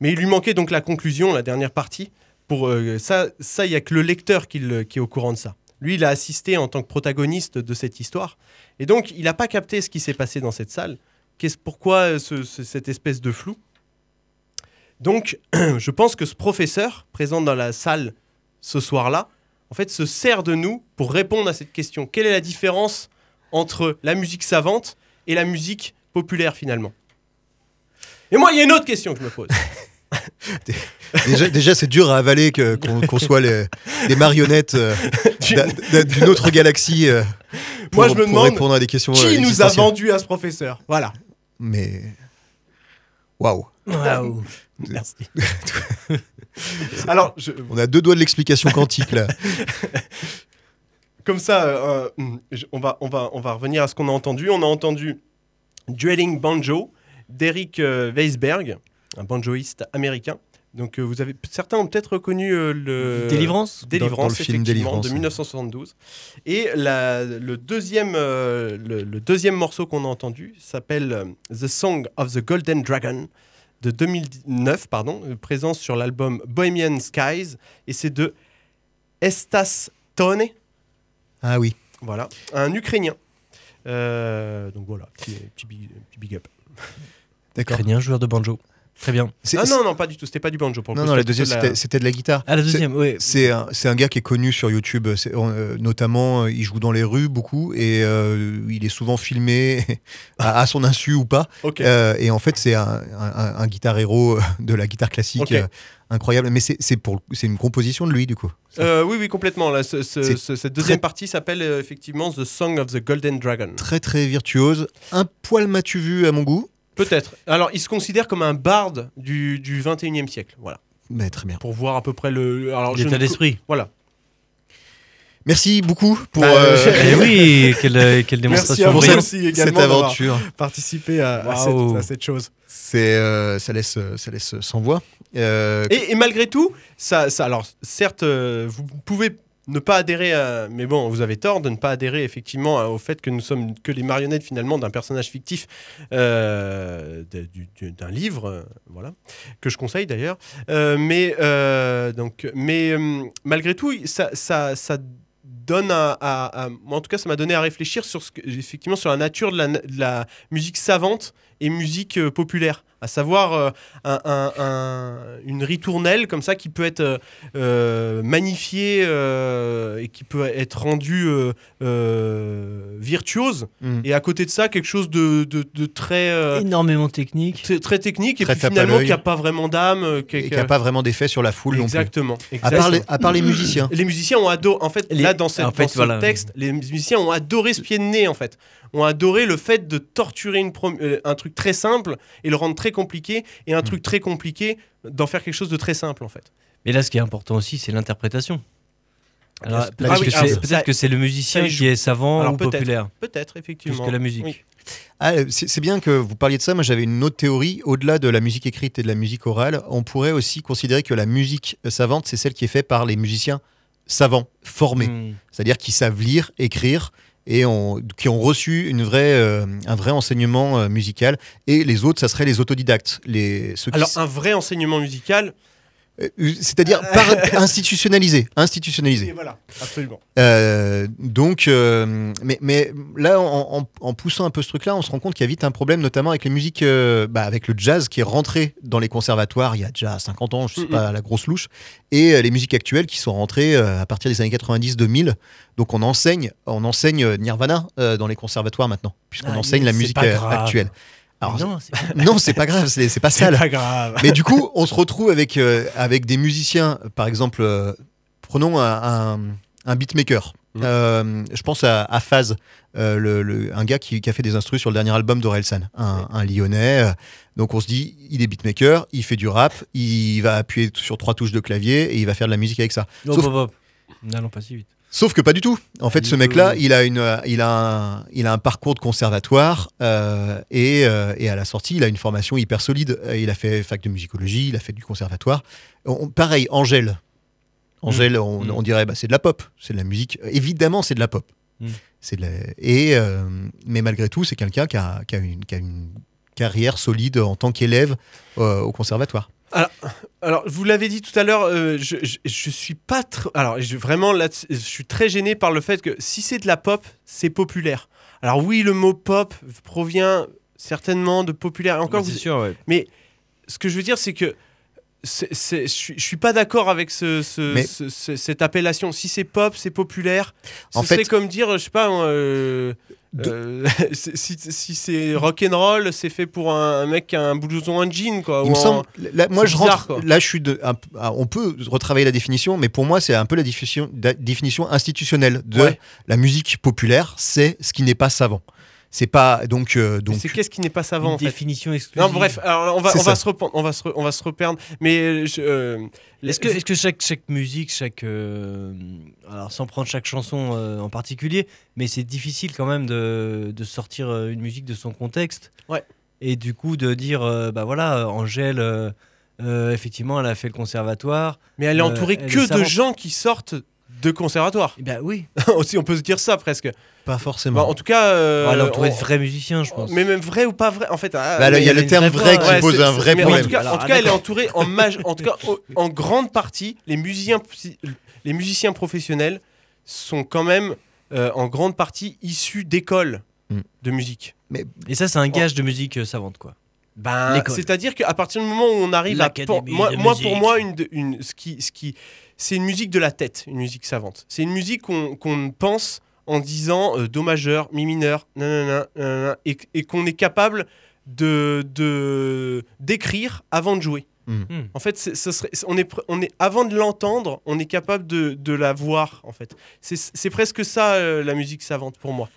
Mais il lui manquait donc la conclusion, la dernière partie. Pour euh, ça, ça, il y a que le lecteur qui, qui est au courant de ça. Lui, il a assisté en tant que protagoniste de cette histoire, et donc il n'a pas capté ce qui s'est passé dans cette salle. Qu'est-ce, pourquoi euh, ce- ce- cette espèce de flou? Donc, je pense que ce professeur présent dans la salle ce soir-là, en fait, se sert de nous pour répondre à cette question. Quelle est la différence entre la musique savante et la musique populaire finalement? Et moi, il y a une autre question que je me pose. Déjà, déjà, c'est dur à avaler que- qu'on qu'on soit les, marionnettes euh, d'un- d'un- d'une autre galaxie euh, pour, Moi, je me pour demande répondre à des questions. Qui nous a vendu à ce professeur? Voilà. Mais. Waouh! Waouh. Merci. Alors, je- On a deux doigts de l'explication quantique là. comme ça, euh, euh, on, va, on, va, on va revenir à ce qu'on a entendu. On a entendu Dueling Banjo d'Eric euh, Weisberg, un banjoïste américain. Donc, euh, vous avez certains ont peut-être reconnu euh, le Délivrance? Délivrance, Dans- dans le film Délivrance, de ouais. 1972. Et la- le, deuxième, euh, le, le deuxième morceau qu'on a entendu s'appelle The Song of the Golden Dragon de 2009, pardon, présent sur l'album Bohemian Skies. Et c'est de Estas Tone, Ah oui. voilà, un Ukrainien. Euh, donc voilà, petit, petit big, petit big up. D'accord. Ukrainien, joueur de banjo. Très bien. C'est- Ah non, non, pas du tout, c'était pas du banjo pour le Non, coup, non, la deuxième, de la- c'était- c'était de la guitare. Ah, la deuxième, oui. C'est un, c'est un gars qui est connu sur YouTube, c'est- euh, notamment euh, il joue dans les rues beaucoup et euh, il est souvent filmé à, à son insu ou pas. Ok. Euh, et en fait, c'est un, un, un guitar héros de la guitare classique euh, incroyable. Mais c'est c'est pour c'est une composition de lui du coup. Euh, oui, oui, complètement. Là, ce- ce- C'est ce- cette deuxième très- partie s'appelle euh, effectivement The Song of the Golden Dragon. Très très virtuose, un poil m'as-tu vu à mon goût, Peut-être. Alors, il se considère comme un barde du, du 21e siècle. Voilà. mais très bien. Pour voir à peu près le. Alors, L'état ne- d'esprit. Voilà. Merci beaucoup pour Bah, euh, Eh oui, quelle, euh, quelle Merci démonstration à vous brillante. aussi cette également d'avoir aventure. participé à, cette, à cette chose. C'est euh, ça laisse ça laisse sans voix. Euh, Et, et malgré tout, ça, ça, alors certes, euh, vous pouvez ne pas adhérer à, mais bon, vous avez tort de ne pas adhérer effectivement au fait que nous sommes que les marionnettes finalement d'un personnage fictif euh, d'un livre, euh, voilà, que je conseille d'ailleurs. Euh, mais donc, mais malgré tout, ça, ça, ça donne à, à- en tout cas, ça m'a donné à réfléchir sur ce effectivement sur la nature de la, musique savante et musique populaire, à savoir euh, un- un- un- une ritournelle comme ça qui peut être euh, euh, magnifiée euh, et qui peut être rendue euh, euh, virtuose. hmm. Et à côté de ça, quelque chose de, de- de très, euh, Énormément technique. très, technique et Très puis finalement qui n'a pas vraiment d'âme. qui- et qui- qui a pas vraiment d'effet sur la foule non plus. Exactement. À part, les, exactement. à part les musiciens. Les musiciens ont adoré, en fait, Les- là dans, cette, en fait, dans ce texte, les musiciens ont adoré ce pied de nez en fait. Ont adoré le fait de torturer une prom- euh, un truc très simple et le rendre très compliqué et un Mm. truc très compliqué d'en faire quelque chose de très simple en fait. Mais là, ce qui est important aussi, c'est l'interprétation. Alors, Ah peut-être oui, que ça- peut-être que c'est le musicien qui est savant Alors, ou peut-être. populaire, Peut-être plus effectivement. que la musique. Oui. Ah, c'est c'est bien que vous parliez de ça. Moi, j'avais une autre théorie. Au-delà de la musique écrite et de la musique orale, on pourrait aussi considérer que la musique savante, c'est celle qui est faite par les musiciens savants, formés. Hmm. C'est-à-dire qui savent lire, écrire et qui ont reçu une vraie, euh, un vrai enseignement euh, musical. Et les autres, ça serait les autodidactes. Les, ceux qui Alors un vrai enseignement musical, C'est-à-dire par institutionnalisé, institutionnalisé. Et voilà, absolument. Euh, donc, euh, mais, mais là, en, en- en poussant un peu ce truc-là, on se rend compte qu'il y a vite un problème, notamment avec les musiques, euh, bah, avec le jazz qui est rentré dans les conservatoires il y a déjà 50 ans, je sais pas, la grosse louche, et euh, les musiques actuelles qui sont rentrées euh, à partir des années 90-2000. Donc, on enseigne, on enseigne euh, Nirvana euh, dans les conservatoires maintenant, puisqu'on Ah, enseigne la musique euh, actuelle. Alors, non, c'est non, pas grave, c'est pas sale. pas grave. Mais du coup, on se retrouve avec, euh, avec des musiciens, par exemple, euh, prenons un, un, un beatmaker. Mhm. Euh, je pense à, à Faz, le, le- un gars qui, qui a fait des instrus sur le dernier album d'Orelsan, un, un lyonnais. Donc on se dit, il est beatmaker, il fait du rap, il va appuyer sur trois touches de clavier et il va faire de la musique avec ça. Hop, Sauf-. N'allons pas si vite. Sauf que pas du tout. En fait, du ce mec-là, il a une, euh, il a un, il a un parcours de conservatoire euh, et, euh, et à la sortie, il a une formation hyper solide. Il a fait fac de musicologie, il a fait du conservatoire. On- pareil, Angèle. Angèle, on, Mm. on dirait, bah, c'est de la pop, c'est de la musique. Évidemment, c'est de la pop. Mm. C'est de la- et euh, mais malgré tout, c'est quelqu'un qui a, qui a une, qui a une carrière solide en tant qu'élève au conservatoire. Alors, vous l'avez dit tout à l'heure, euh, je, je, je suis pas trop. Alors, je, vraiment, là, je suis très gêné par le fait que si c'est de la pop, c'est populaire. Alors, oui, le mot pop provient certainement de populaire. Et encore, c'est vous- sûr, ouais. ce que je veux dire, c'est que je suis- je suis pas d'accord avec ce, ce- Mais- ce- ce- cette appellation. Si c'est pop, c'est populaire. Ce En serait fait- comme dire, je sais pas, euh, De- euh, si, si c'est rock and roll, c'est fait pour un, un mec qui a un blouson, un jean, quoi. Il me en- semble, là, moi je bizarre, rentre, quoi. là je suis de, un- ah, on peut retravailler la définition, mais pour moi c'est un peu la définition, institutionnelle de Ouais. la musique populaire, c'est ce qui n'est pas savant. C'est pas donc euh, donc c'est qu'est-ce qui n'est pas savant Une en fait définition exclusive. Non, bref, alors on va, on va se on va se, re- on va se reperdre. Mais euh, euh, Est-ce que, est-ce que chaque, chaque musique, chaque. euh, alors, sans prendre chaque chanson euh, en particulier, mais c'est difficile quand même de, de sortir une musique de son contexte. Ouais. Et du coup, de dire, euh, bah voilà, Angèle, euh, euh, effectivement, elle a fait le conservatoire. mais elle est Euh, entourée est que de gens qui sortent de conservatoire. Eh ben oui. Aussi, on peut se dire ça presque. Pas Bah, forcément. en tout cas, euh, elle est entourée de on- vrais musiciens, je pense. Mais même vrai ou pas vrai, en fait. ah, Bah, là, mais- il y a il y a le terme vrai qui Ouais, pose un vrai mais problème. En tout cas, Alors, en, tout cas elle est entourée en, maj- en tout cas, en grande partie, les musiciens, les musiciens professionnels sont quand même euh, en grande partie issus d'écoles Mm. de musique. Et ça, c'est un gage de musique euh, savante, quoi. Ben, c'est-à-dire qu'à partir du moment où on arrive à pen- moi, de pour moi une, de- une ce qui ce qui c'est une musique de la tête, une musique savante. C'est une musique qu'on qu'on pense en disant euh, do majeur, mi mineur, nanana, nanana, et, et qu'on est capable de de d'écrire avant de jouer. Hmm. Hmm. En fait, ce serait, on est, on est, avant de l'entendre, on est capable de, de la voir. En fait, c'est c'est presque ça euh, la musique savante pour moi.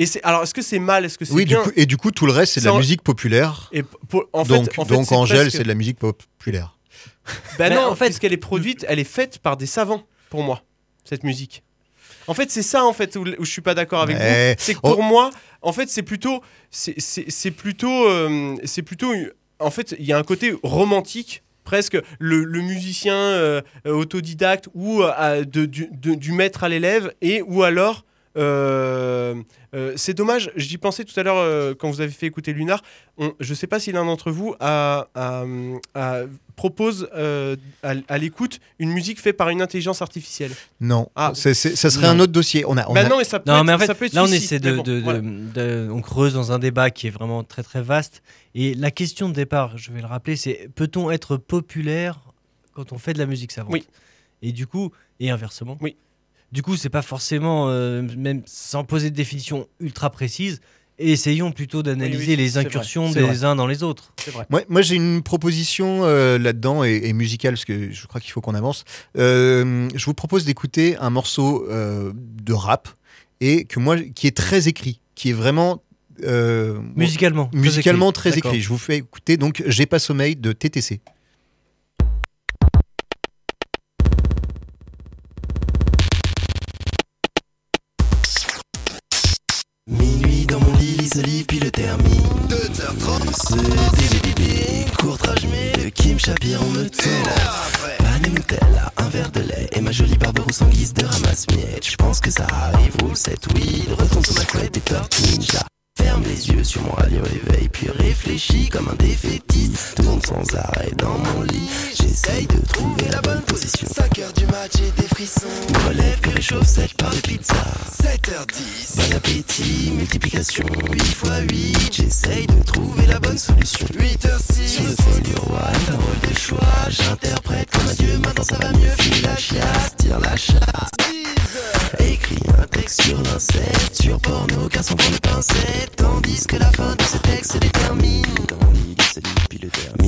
Et c'est alors, est-ce que c'est mal, est-ce que c'est Oui, du bien coup, et du coup tout le reste c'est de la en- musique populaire. Et pour- en fait, donc en fait, donc c'est Angèle presque- c'est de la musique populaire. Ben non, en fait- fait, parce qu'elle est produite, elle est faite par des savants, pour moi, cette musique. En fait, c'est ça, en fait, où, où je suis pas d'accord avec Mais- vous. C'est que oh. pour moi, en fait, c'est plutôt, c'est plutôt, euh, c'est plutôt, en fait, il y a un côté romantique. Presque le, le musicien euh, autodidacte ou euh, de- du, de- du maître à l'élève et ou alors c'est dommage, j'y pensais tout à l'heure euh, quand vous avez fait écouter Lunar. On- je ne sais pas si l'un d'entre vous a, a- a- propose euh, à, à l'écoute une musique faite par une intelligence artificielle. Non, Ah. ça serait Non. un autre dossier. On a, on Bah a- non, mais ça peut Non, être, mais en fait, ça peut être là, on essaie de, mais bon, de- de- voilà. de- On creuse dans un débat qui est vraiment très très vaste. Et la question de départ, je vais le rappeler, c'est peut-on être populaire quand on fait de la musique savante? Oui. Et du coup, et inversement. Oui. Du coup, c'est pas forcément, euh, même sans poser de définition ultra précise, et essayons plutôt d'analyser Oui, oui, les vrai, incursions des uns dans les autres. Vrai. Moi, moi, j'ai une proposition euh, là-dedans et, et musicale parce que je crois qu'il faut qu'on avance. Euh, je vous propose d'écouter un morceau euh, de rap et que moi, qui est très écrit, qui est vraiment euh, Musicalement. très musicalement écrit. très écrit. Je vous fais écouter donc J'ai pas sommeil de TTC. Mais le Kim Shapir on me Nutella, un verre de lait Et ma jolie Barberousse en guise de ramasse-miettes Je pense que ça arrive, vous le 7 oui Il retourne sur ma couette et Tortue Ninja Ferme les yeux sur mon radio éveil, puis réfléchis comme un défaitiste. Tourne sans arrêt dans mon lit, j'essaye de trouver la bonne position. 5 heures du match, j'ai des frissons. Me relève puis réchauffe 7 par de pizza. 7h10, bon appétit, multiplication. 8 x 8, j'essaye de trouver la bonne solution. 8h06, sur le sol du roi, un rôle de choix. J'interprète comme un dieu, maintenant ça va mieux. File la chiasse, tire la chasse. 10 Écris un texte sur l'insecte, sur porno, car sans prendre de pincette. Tandis que la fin de ce texte se détermine. Dans lit, puis le le.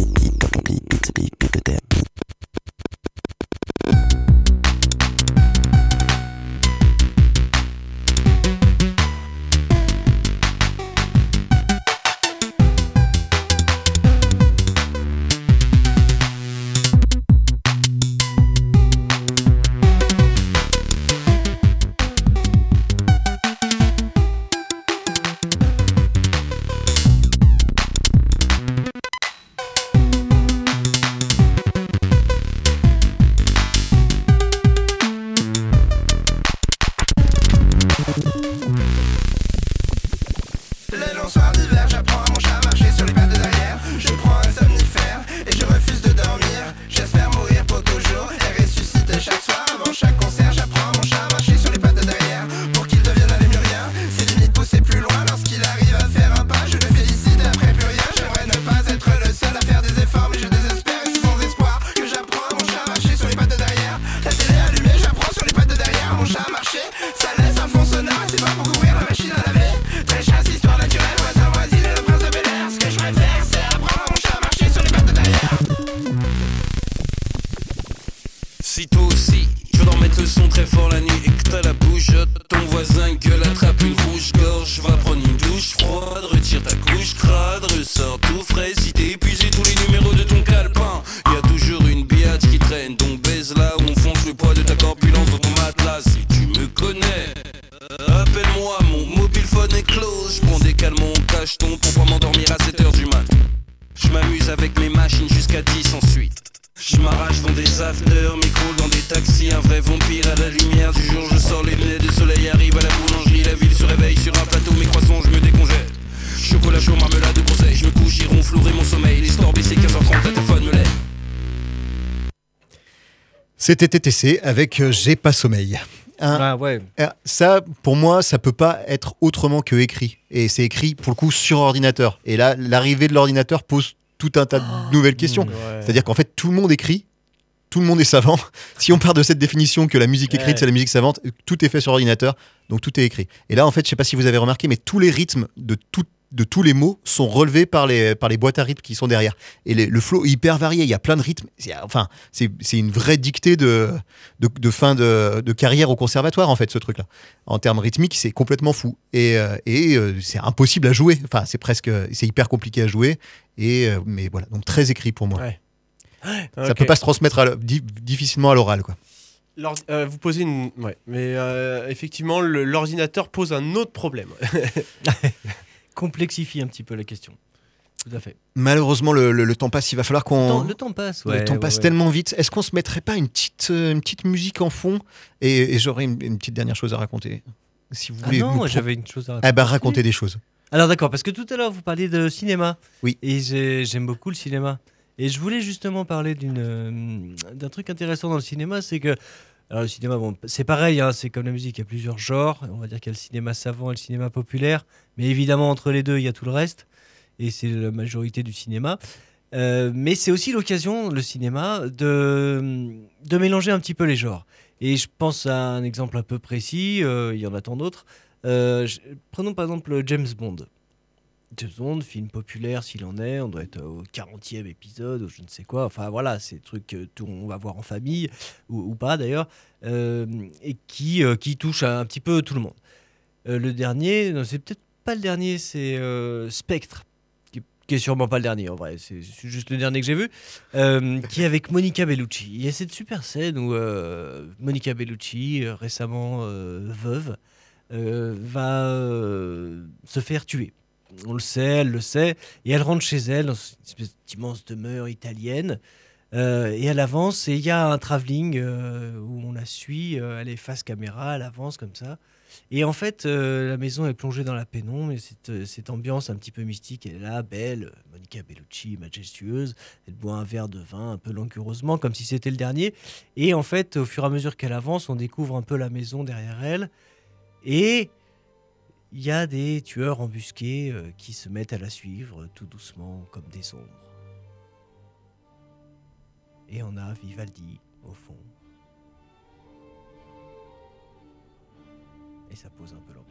C'était TTC avec euh, J'ai pas sommeil. Un- Ah ouais. ça, pour moi, ça peut pas être autrement que écrit. Et c'est écrit, pour le coup, sur ordinateur. Et là, l'arrivée de l'ordinateur pose tout un tas de nouvelles questions. Ouais. C'est-à-dire qu'en fait, tout le monde écrit, tout le monde est savant. Si on part de cette définition que la musique écrite, Ouais. c'est la musique savante, tout est fait sur ordinateur, donc tout est écrit. Et là, en fait, je sais pas si vous avez remarqué, mais tous les rythmes de, tout- de tous les mots sont relevés par les, par les boîtes à rythmes qui sont derrière. Et les- le flow est hyper varié, il y a plein de rythmes. C'est- Enfin, c'est c'est une vraie dictée de, de, de fin de, de carrière au conservatoire, en fait, ce truc-là. En termes rythmiques, c'est complètement fou. Et, euh, et euh, c'est impossible à jouer. Enfin, c'est presque, c'est hyper compliqué à jouer. Et, euh, mais voilà, donc très écrit pour moi. Ouais. Ça Ok. peut pas se transmettre à difficilement à l'oral, quoi. Euh, vous posez une. Ouais, mais euh, effectivement, l'ordinateur pose un autre problème. Complexifie un petit peu la question. Tout à fait. Malheureusement, le, le- le temps passe. Il va falloir Le temps, qu'on. le temps passe. Le ouais, temps ouais, passe ouais. tellement vite. Est-ce qu'on se mettrait pas une petite, euh, une petite musique en fond Et, et j'aurais une, une petite dernière chose à raconter. Si vous Ah voulez. non, j'avais une chose à raconter. Eh ben, racontez des choses. Alors d'accord, parce que tout à l'heure vous parliez de cinéma. Oui. Et j'ai- j'aime beaucoup le cinéma. Et je voulais justement parler d'une, euh, d'un truc intéressant dans le cinéma, c'est que alors le cinéma, bon, c'est pareil, hein, c'est comme la musique, il y a plusieurs genres. On va dire qu'il y a le cinéma savant et le cinéma populaire, mais évidemment entre les deux, il y a tout le reste, et c'est la majorité du cinéma. Euh, mais c'est aussi l'occasion, le cinéma, de, de mélanger un petit peu les genres. Et je pense à un exemple un peu précis, euh, il y en a tant d'autres. Euh, prenons par exemple James Bond. James Bond, film populaire s'il en est, on doit être au 40e épisode ou je ne sais quoi. Enfin voilà, c'est des trucs tout on va voir en famille ou, pas d'ailleurs, euh, et qui, euh, qui touche un petit peu tout le monde. Euh, le dernier, c'est peut-être pas le dernier, c'est euh, Spectre, qui, qui est sûrement pas le dernier en vrai, c'est juste le dernier que j'ai vu, qui est avec Monica Bellucci. Il y a cette super scène où Monica Bellucci, récemment veuve, va se faire tuer. On le sait, elle le sait, et elle rentre chez elle dans une espèce d'immense demeure italienne. euh, et elle avance, et il y a un travelling euh, où on la suit, euh, elle est face caméra, elle avance comme ça. Et en fait, la maison est plongée dans la pénombre et cette, ambiance un petit peu mystique, elle est là, belle. Monica Bellucci, majestueuse. Elle boit un verre de vin un peu langureusement, comme si c'était le dernier. Et en fait, au fur et à mesure qu'elle avance, on découvre un peu la maison derrière elle. Et il y a des tueurs embusqués euh, qui se mettent à la suivre tout doucement, comme des ombres. Et on a Vivaldi au fond. Et ça pose un peu l'ambiance.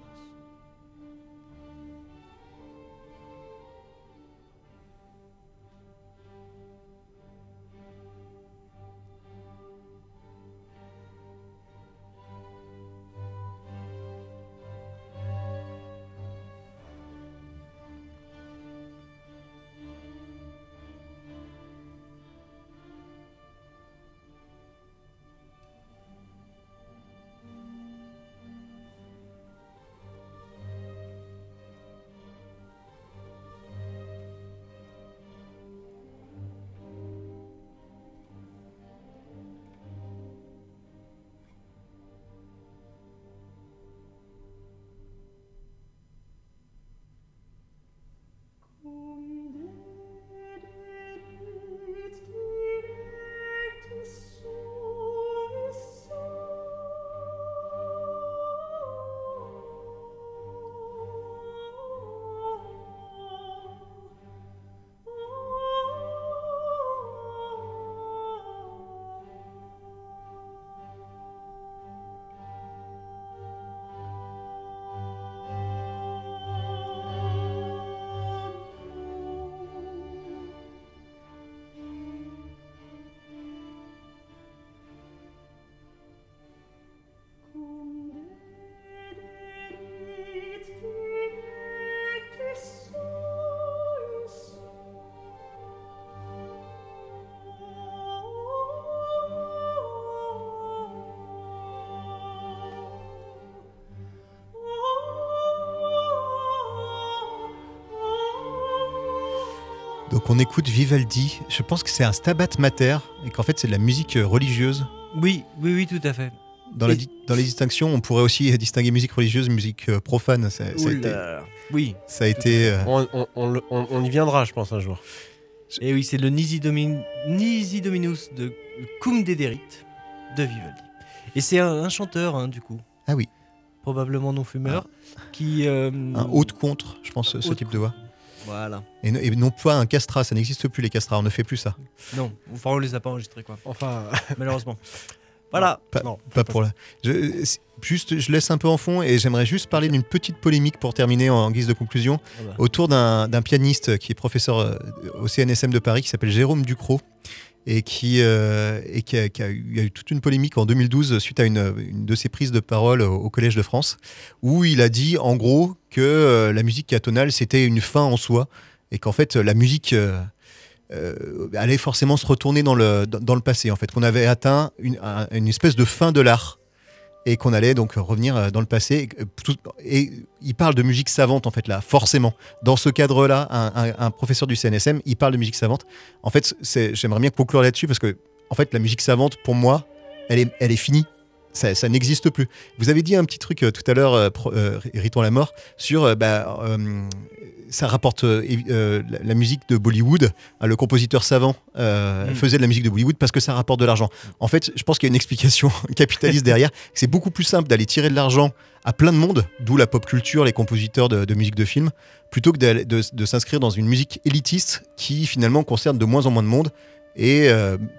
Donc on écoute Vivaldi. Je pense que c'est un Stabat Mater et qu'en fait c'est de la musique euh, religieuse. Oui, oui, oui, tout à fait. Dans, Et- les distinctions, on pourrait aussi distinguer musique religieuse, musique euh, profane. Ça, ça a été, Oula. Oui, ça a été, euh, On, on- on le- on- on y viendra, je pense, un jour. et oui, c'est le Nisi, Domin- Nisi Dominus de Cum Dederit de Vivaldi. Et c'est un, un chanteur, hein, du coup. Ah oui. Probablement non fumeur, qui. euh, un haut de contre, je pense, ce type de voix. Voilà. Et, no- et non pas un castrat, ça n'existe plus les castrats, on ne fait plus ça. Non, enfin, on les a pas enregistrés, quoi. Enfin, Malheureusement. Voilà. Pas, Non, pas pour la. Je, juste, je laisse un peu en fond et j'aimerais juste parler d'une petite polémique pour terminer en, en guise de conclusion Ah bah. autour d'un d'un pianiste qui est professeur euh, au CNSM de Paris qui s'appelle Jérôme Ducrot et qui, euh, a, eu, toute une polémique en 2012 suite à une, de ses prises de parole au, Collège de France où il a dit en gros que euh, la musique atonale c'était une fin en soi et qu'en fait la musique euh, allait forcément se retourner dans le, passé en fait qu'on avait atteint une, un- une espèce de fin de l'art et qu'on allait donc revenir euh, dans le passé. Et, euh, Et il parle de musique savante, en fait, là, forcément. Dans ce cadre-là, un, un- professeur du CNSM, il parle de musique savante. En fait, j'aimerais bien conclure là-dessus parce que, en fait, la musique savante, pour moi, elle est, elle est finie. Ça, ça n'existe plus. Vous avez dit un petit truc euh, tout à l'heure, euh, euh, Riton la mort, sur euh, bah, ça rapporte la, la musique de Bollywood. hein, le compositeur savant Mm. faisait de la musique de Bollywood parce que ça rapporte de l'argent. En fait, je pense qu'il y a une explication capitaliste derrière. C'est beaucoup plus simple d'aller tirer de l'argent à plein de monde, d'où la pop culture, les compositeurs de, de musique de film, plutôt que de, de s'inscrire dans une musique élitiste qui finalement concerne de moins en moins de monde. Et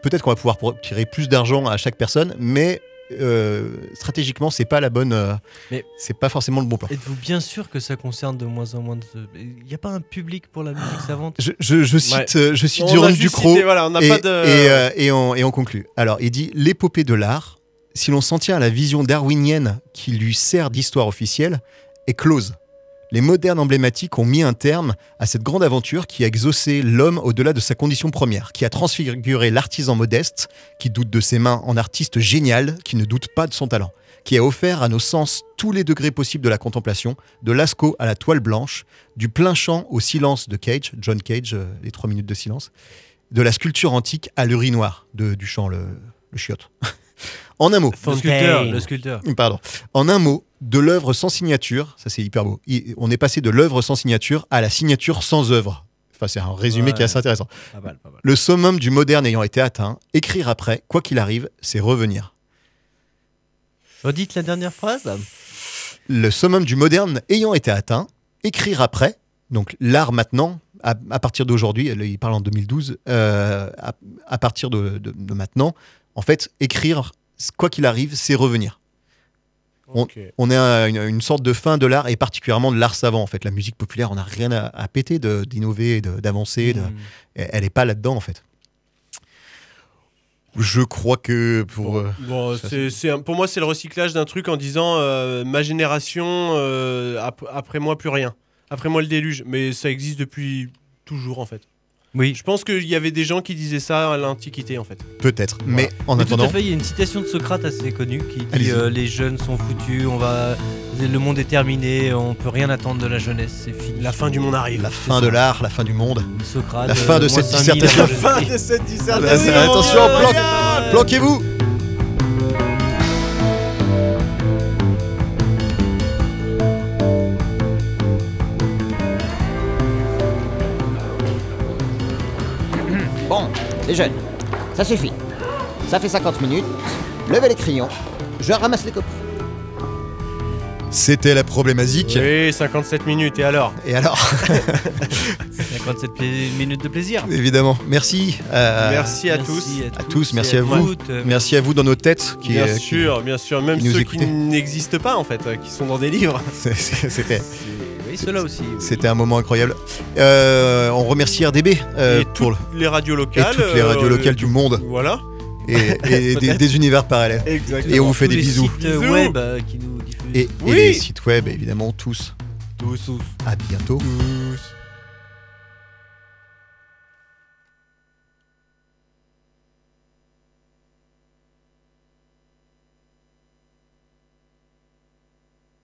peut-être qu'on va pouvoir tirer plus d'argent à chaque personne, mais euh, stratégiquement, c'est pas la bonne. euh, Mais- c'est pas forcément le bon plan. Êtes-vous bien sûr que ça concerne de moins en moins de. Il n'y a pas un public pour la musique savante? Je, je- je cite, Ouais. euh, je cite Jérôme juste Ducrot. cité, voilà, on n'a et, pas de. et, euh, et on, et on conclut. Alors, il dit L'épopée de l'art, si l'on s'en tient à la vision darwinienne qui lui sert d'histoire officielle, est close. Les modernes emblématiques ont mis un terme à cette grande aventure qui a exaucé l'homme au-delà de sa condition première, qui a transfiguré l'artisan modeste, qui doute de ses mains en artiste génial, qui ne doute pas de son talent, qui a offert à nos sens tous les degrés possibles de la contemplation, de Lascaux à la toile blanche, du plein chant au silence de Cage, John Cage, euh, les trois minutes de silence, de la sculpture antique à l'urinoir de Duchamp, le, le chiotte. En un mot, Le sculpteur, le sculpteur. pardon. En un mot, de l'œuvre sans signature, ça c'est hyper beau. On est passé de l'œuvre sans signature à la signature sans œuvre. Enfin, c'est un résumé Ouais. qui est assez intéressant. Pas mal, pas mal. Le summum du moderne ayant été atteint, écrire après, quoi qu'il arrive, c'est revenir. Redites la dernière phrase. Le summum du moderne ayant été atteint, écrire après, donc l'art maintenant, à, à partir d'aujourd'hui, il parle en 2012, euh, à, à partir de, de- de maintenant, en fait, écrire, quoi qu'il arrive, c'est revenir. On- est à une, une sorte de fin de l'art et particulièrement de l'art savant. En fait, la musique populaire, on n'a rien à, à péter d'innover, d'avancer. de- Mm. Elle n'est pas là-dedans, en fait. Je crois que pour. euh, Bon, ça, un- pour moi, c'est le recyclage d'un truc en disant euh, ma génération, euh, ap- après moi, plus rien. Après moi, le déluge. Mais ça existe depuis toujours, en fait. Oui. Je pense qu'il y avait des gens qui disaient ça à l'Antiquité, en fait. Peut-être. Mais en Oui, tout attendant. à fait, il y a une citation de Socrate assez connue qui dit euh, les jeunes sont foutus, on va le monde est terminé, on peut rien attendre de la jeunesse, c'est fini. La fin du monde arrive. La fin de l'art, la fin du monde. Socrate. la fin de euh, cette moins 5000 dissertation. La Jésus-Christ. de cette c'est- attention, planque- planquez-vous les jeunes, ça suffit. Ça fait 50 minutes. Levez les crayons. Je ramasse les copies. C'était la problématique. Oui, 57 minutes. Et alors? Et alors, 57 pla- minutes de plaisir. évidemment, merci. euh, Merci à tous. à tous, merci à vous. toutes. Euh, Merci à vous dans nos têtes. Qui, Bien euh, qui- sûr, bien sûr. Même qui nous ceux écoutaient. qui n'existent pas, en fait, qui sont dans des livres. c'est- c'est- C'était, Oui, ceux-là aussi. oui. c'était un moment incroyable. Euh, on remercie RDB euh, et pour les radios et locales. toutes les radios euh, locales du monde Voilà. et, et des, des univers parallèles. Exactement. Et on vous fait Tous des les bisous. sites euh, Bisous. web euh, qui nous diffusent. Et, et les sites web, évidemment, tous. Tous, tous. À bientôt. tous.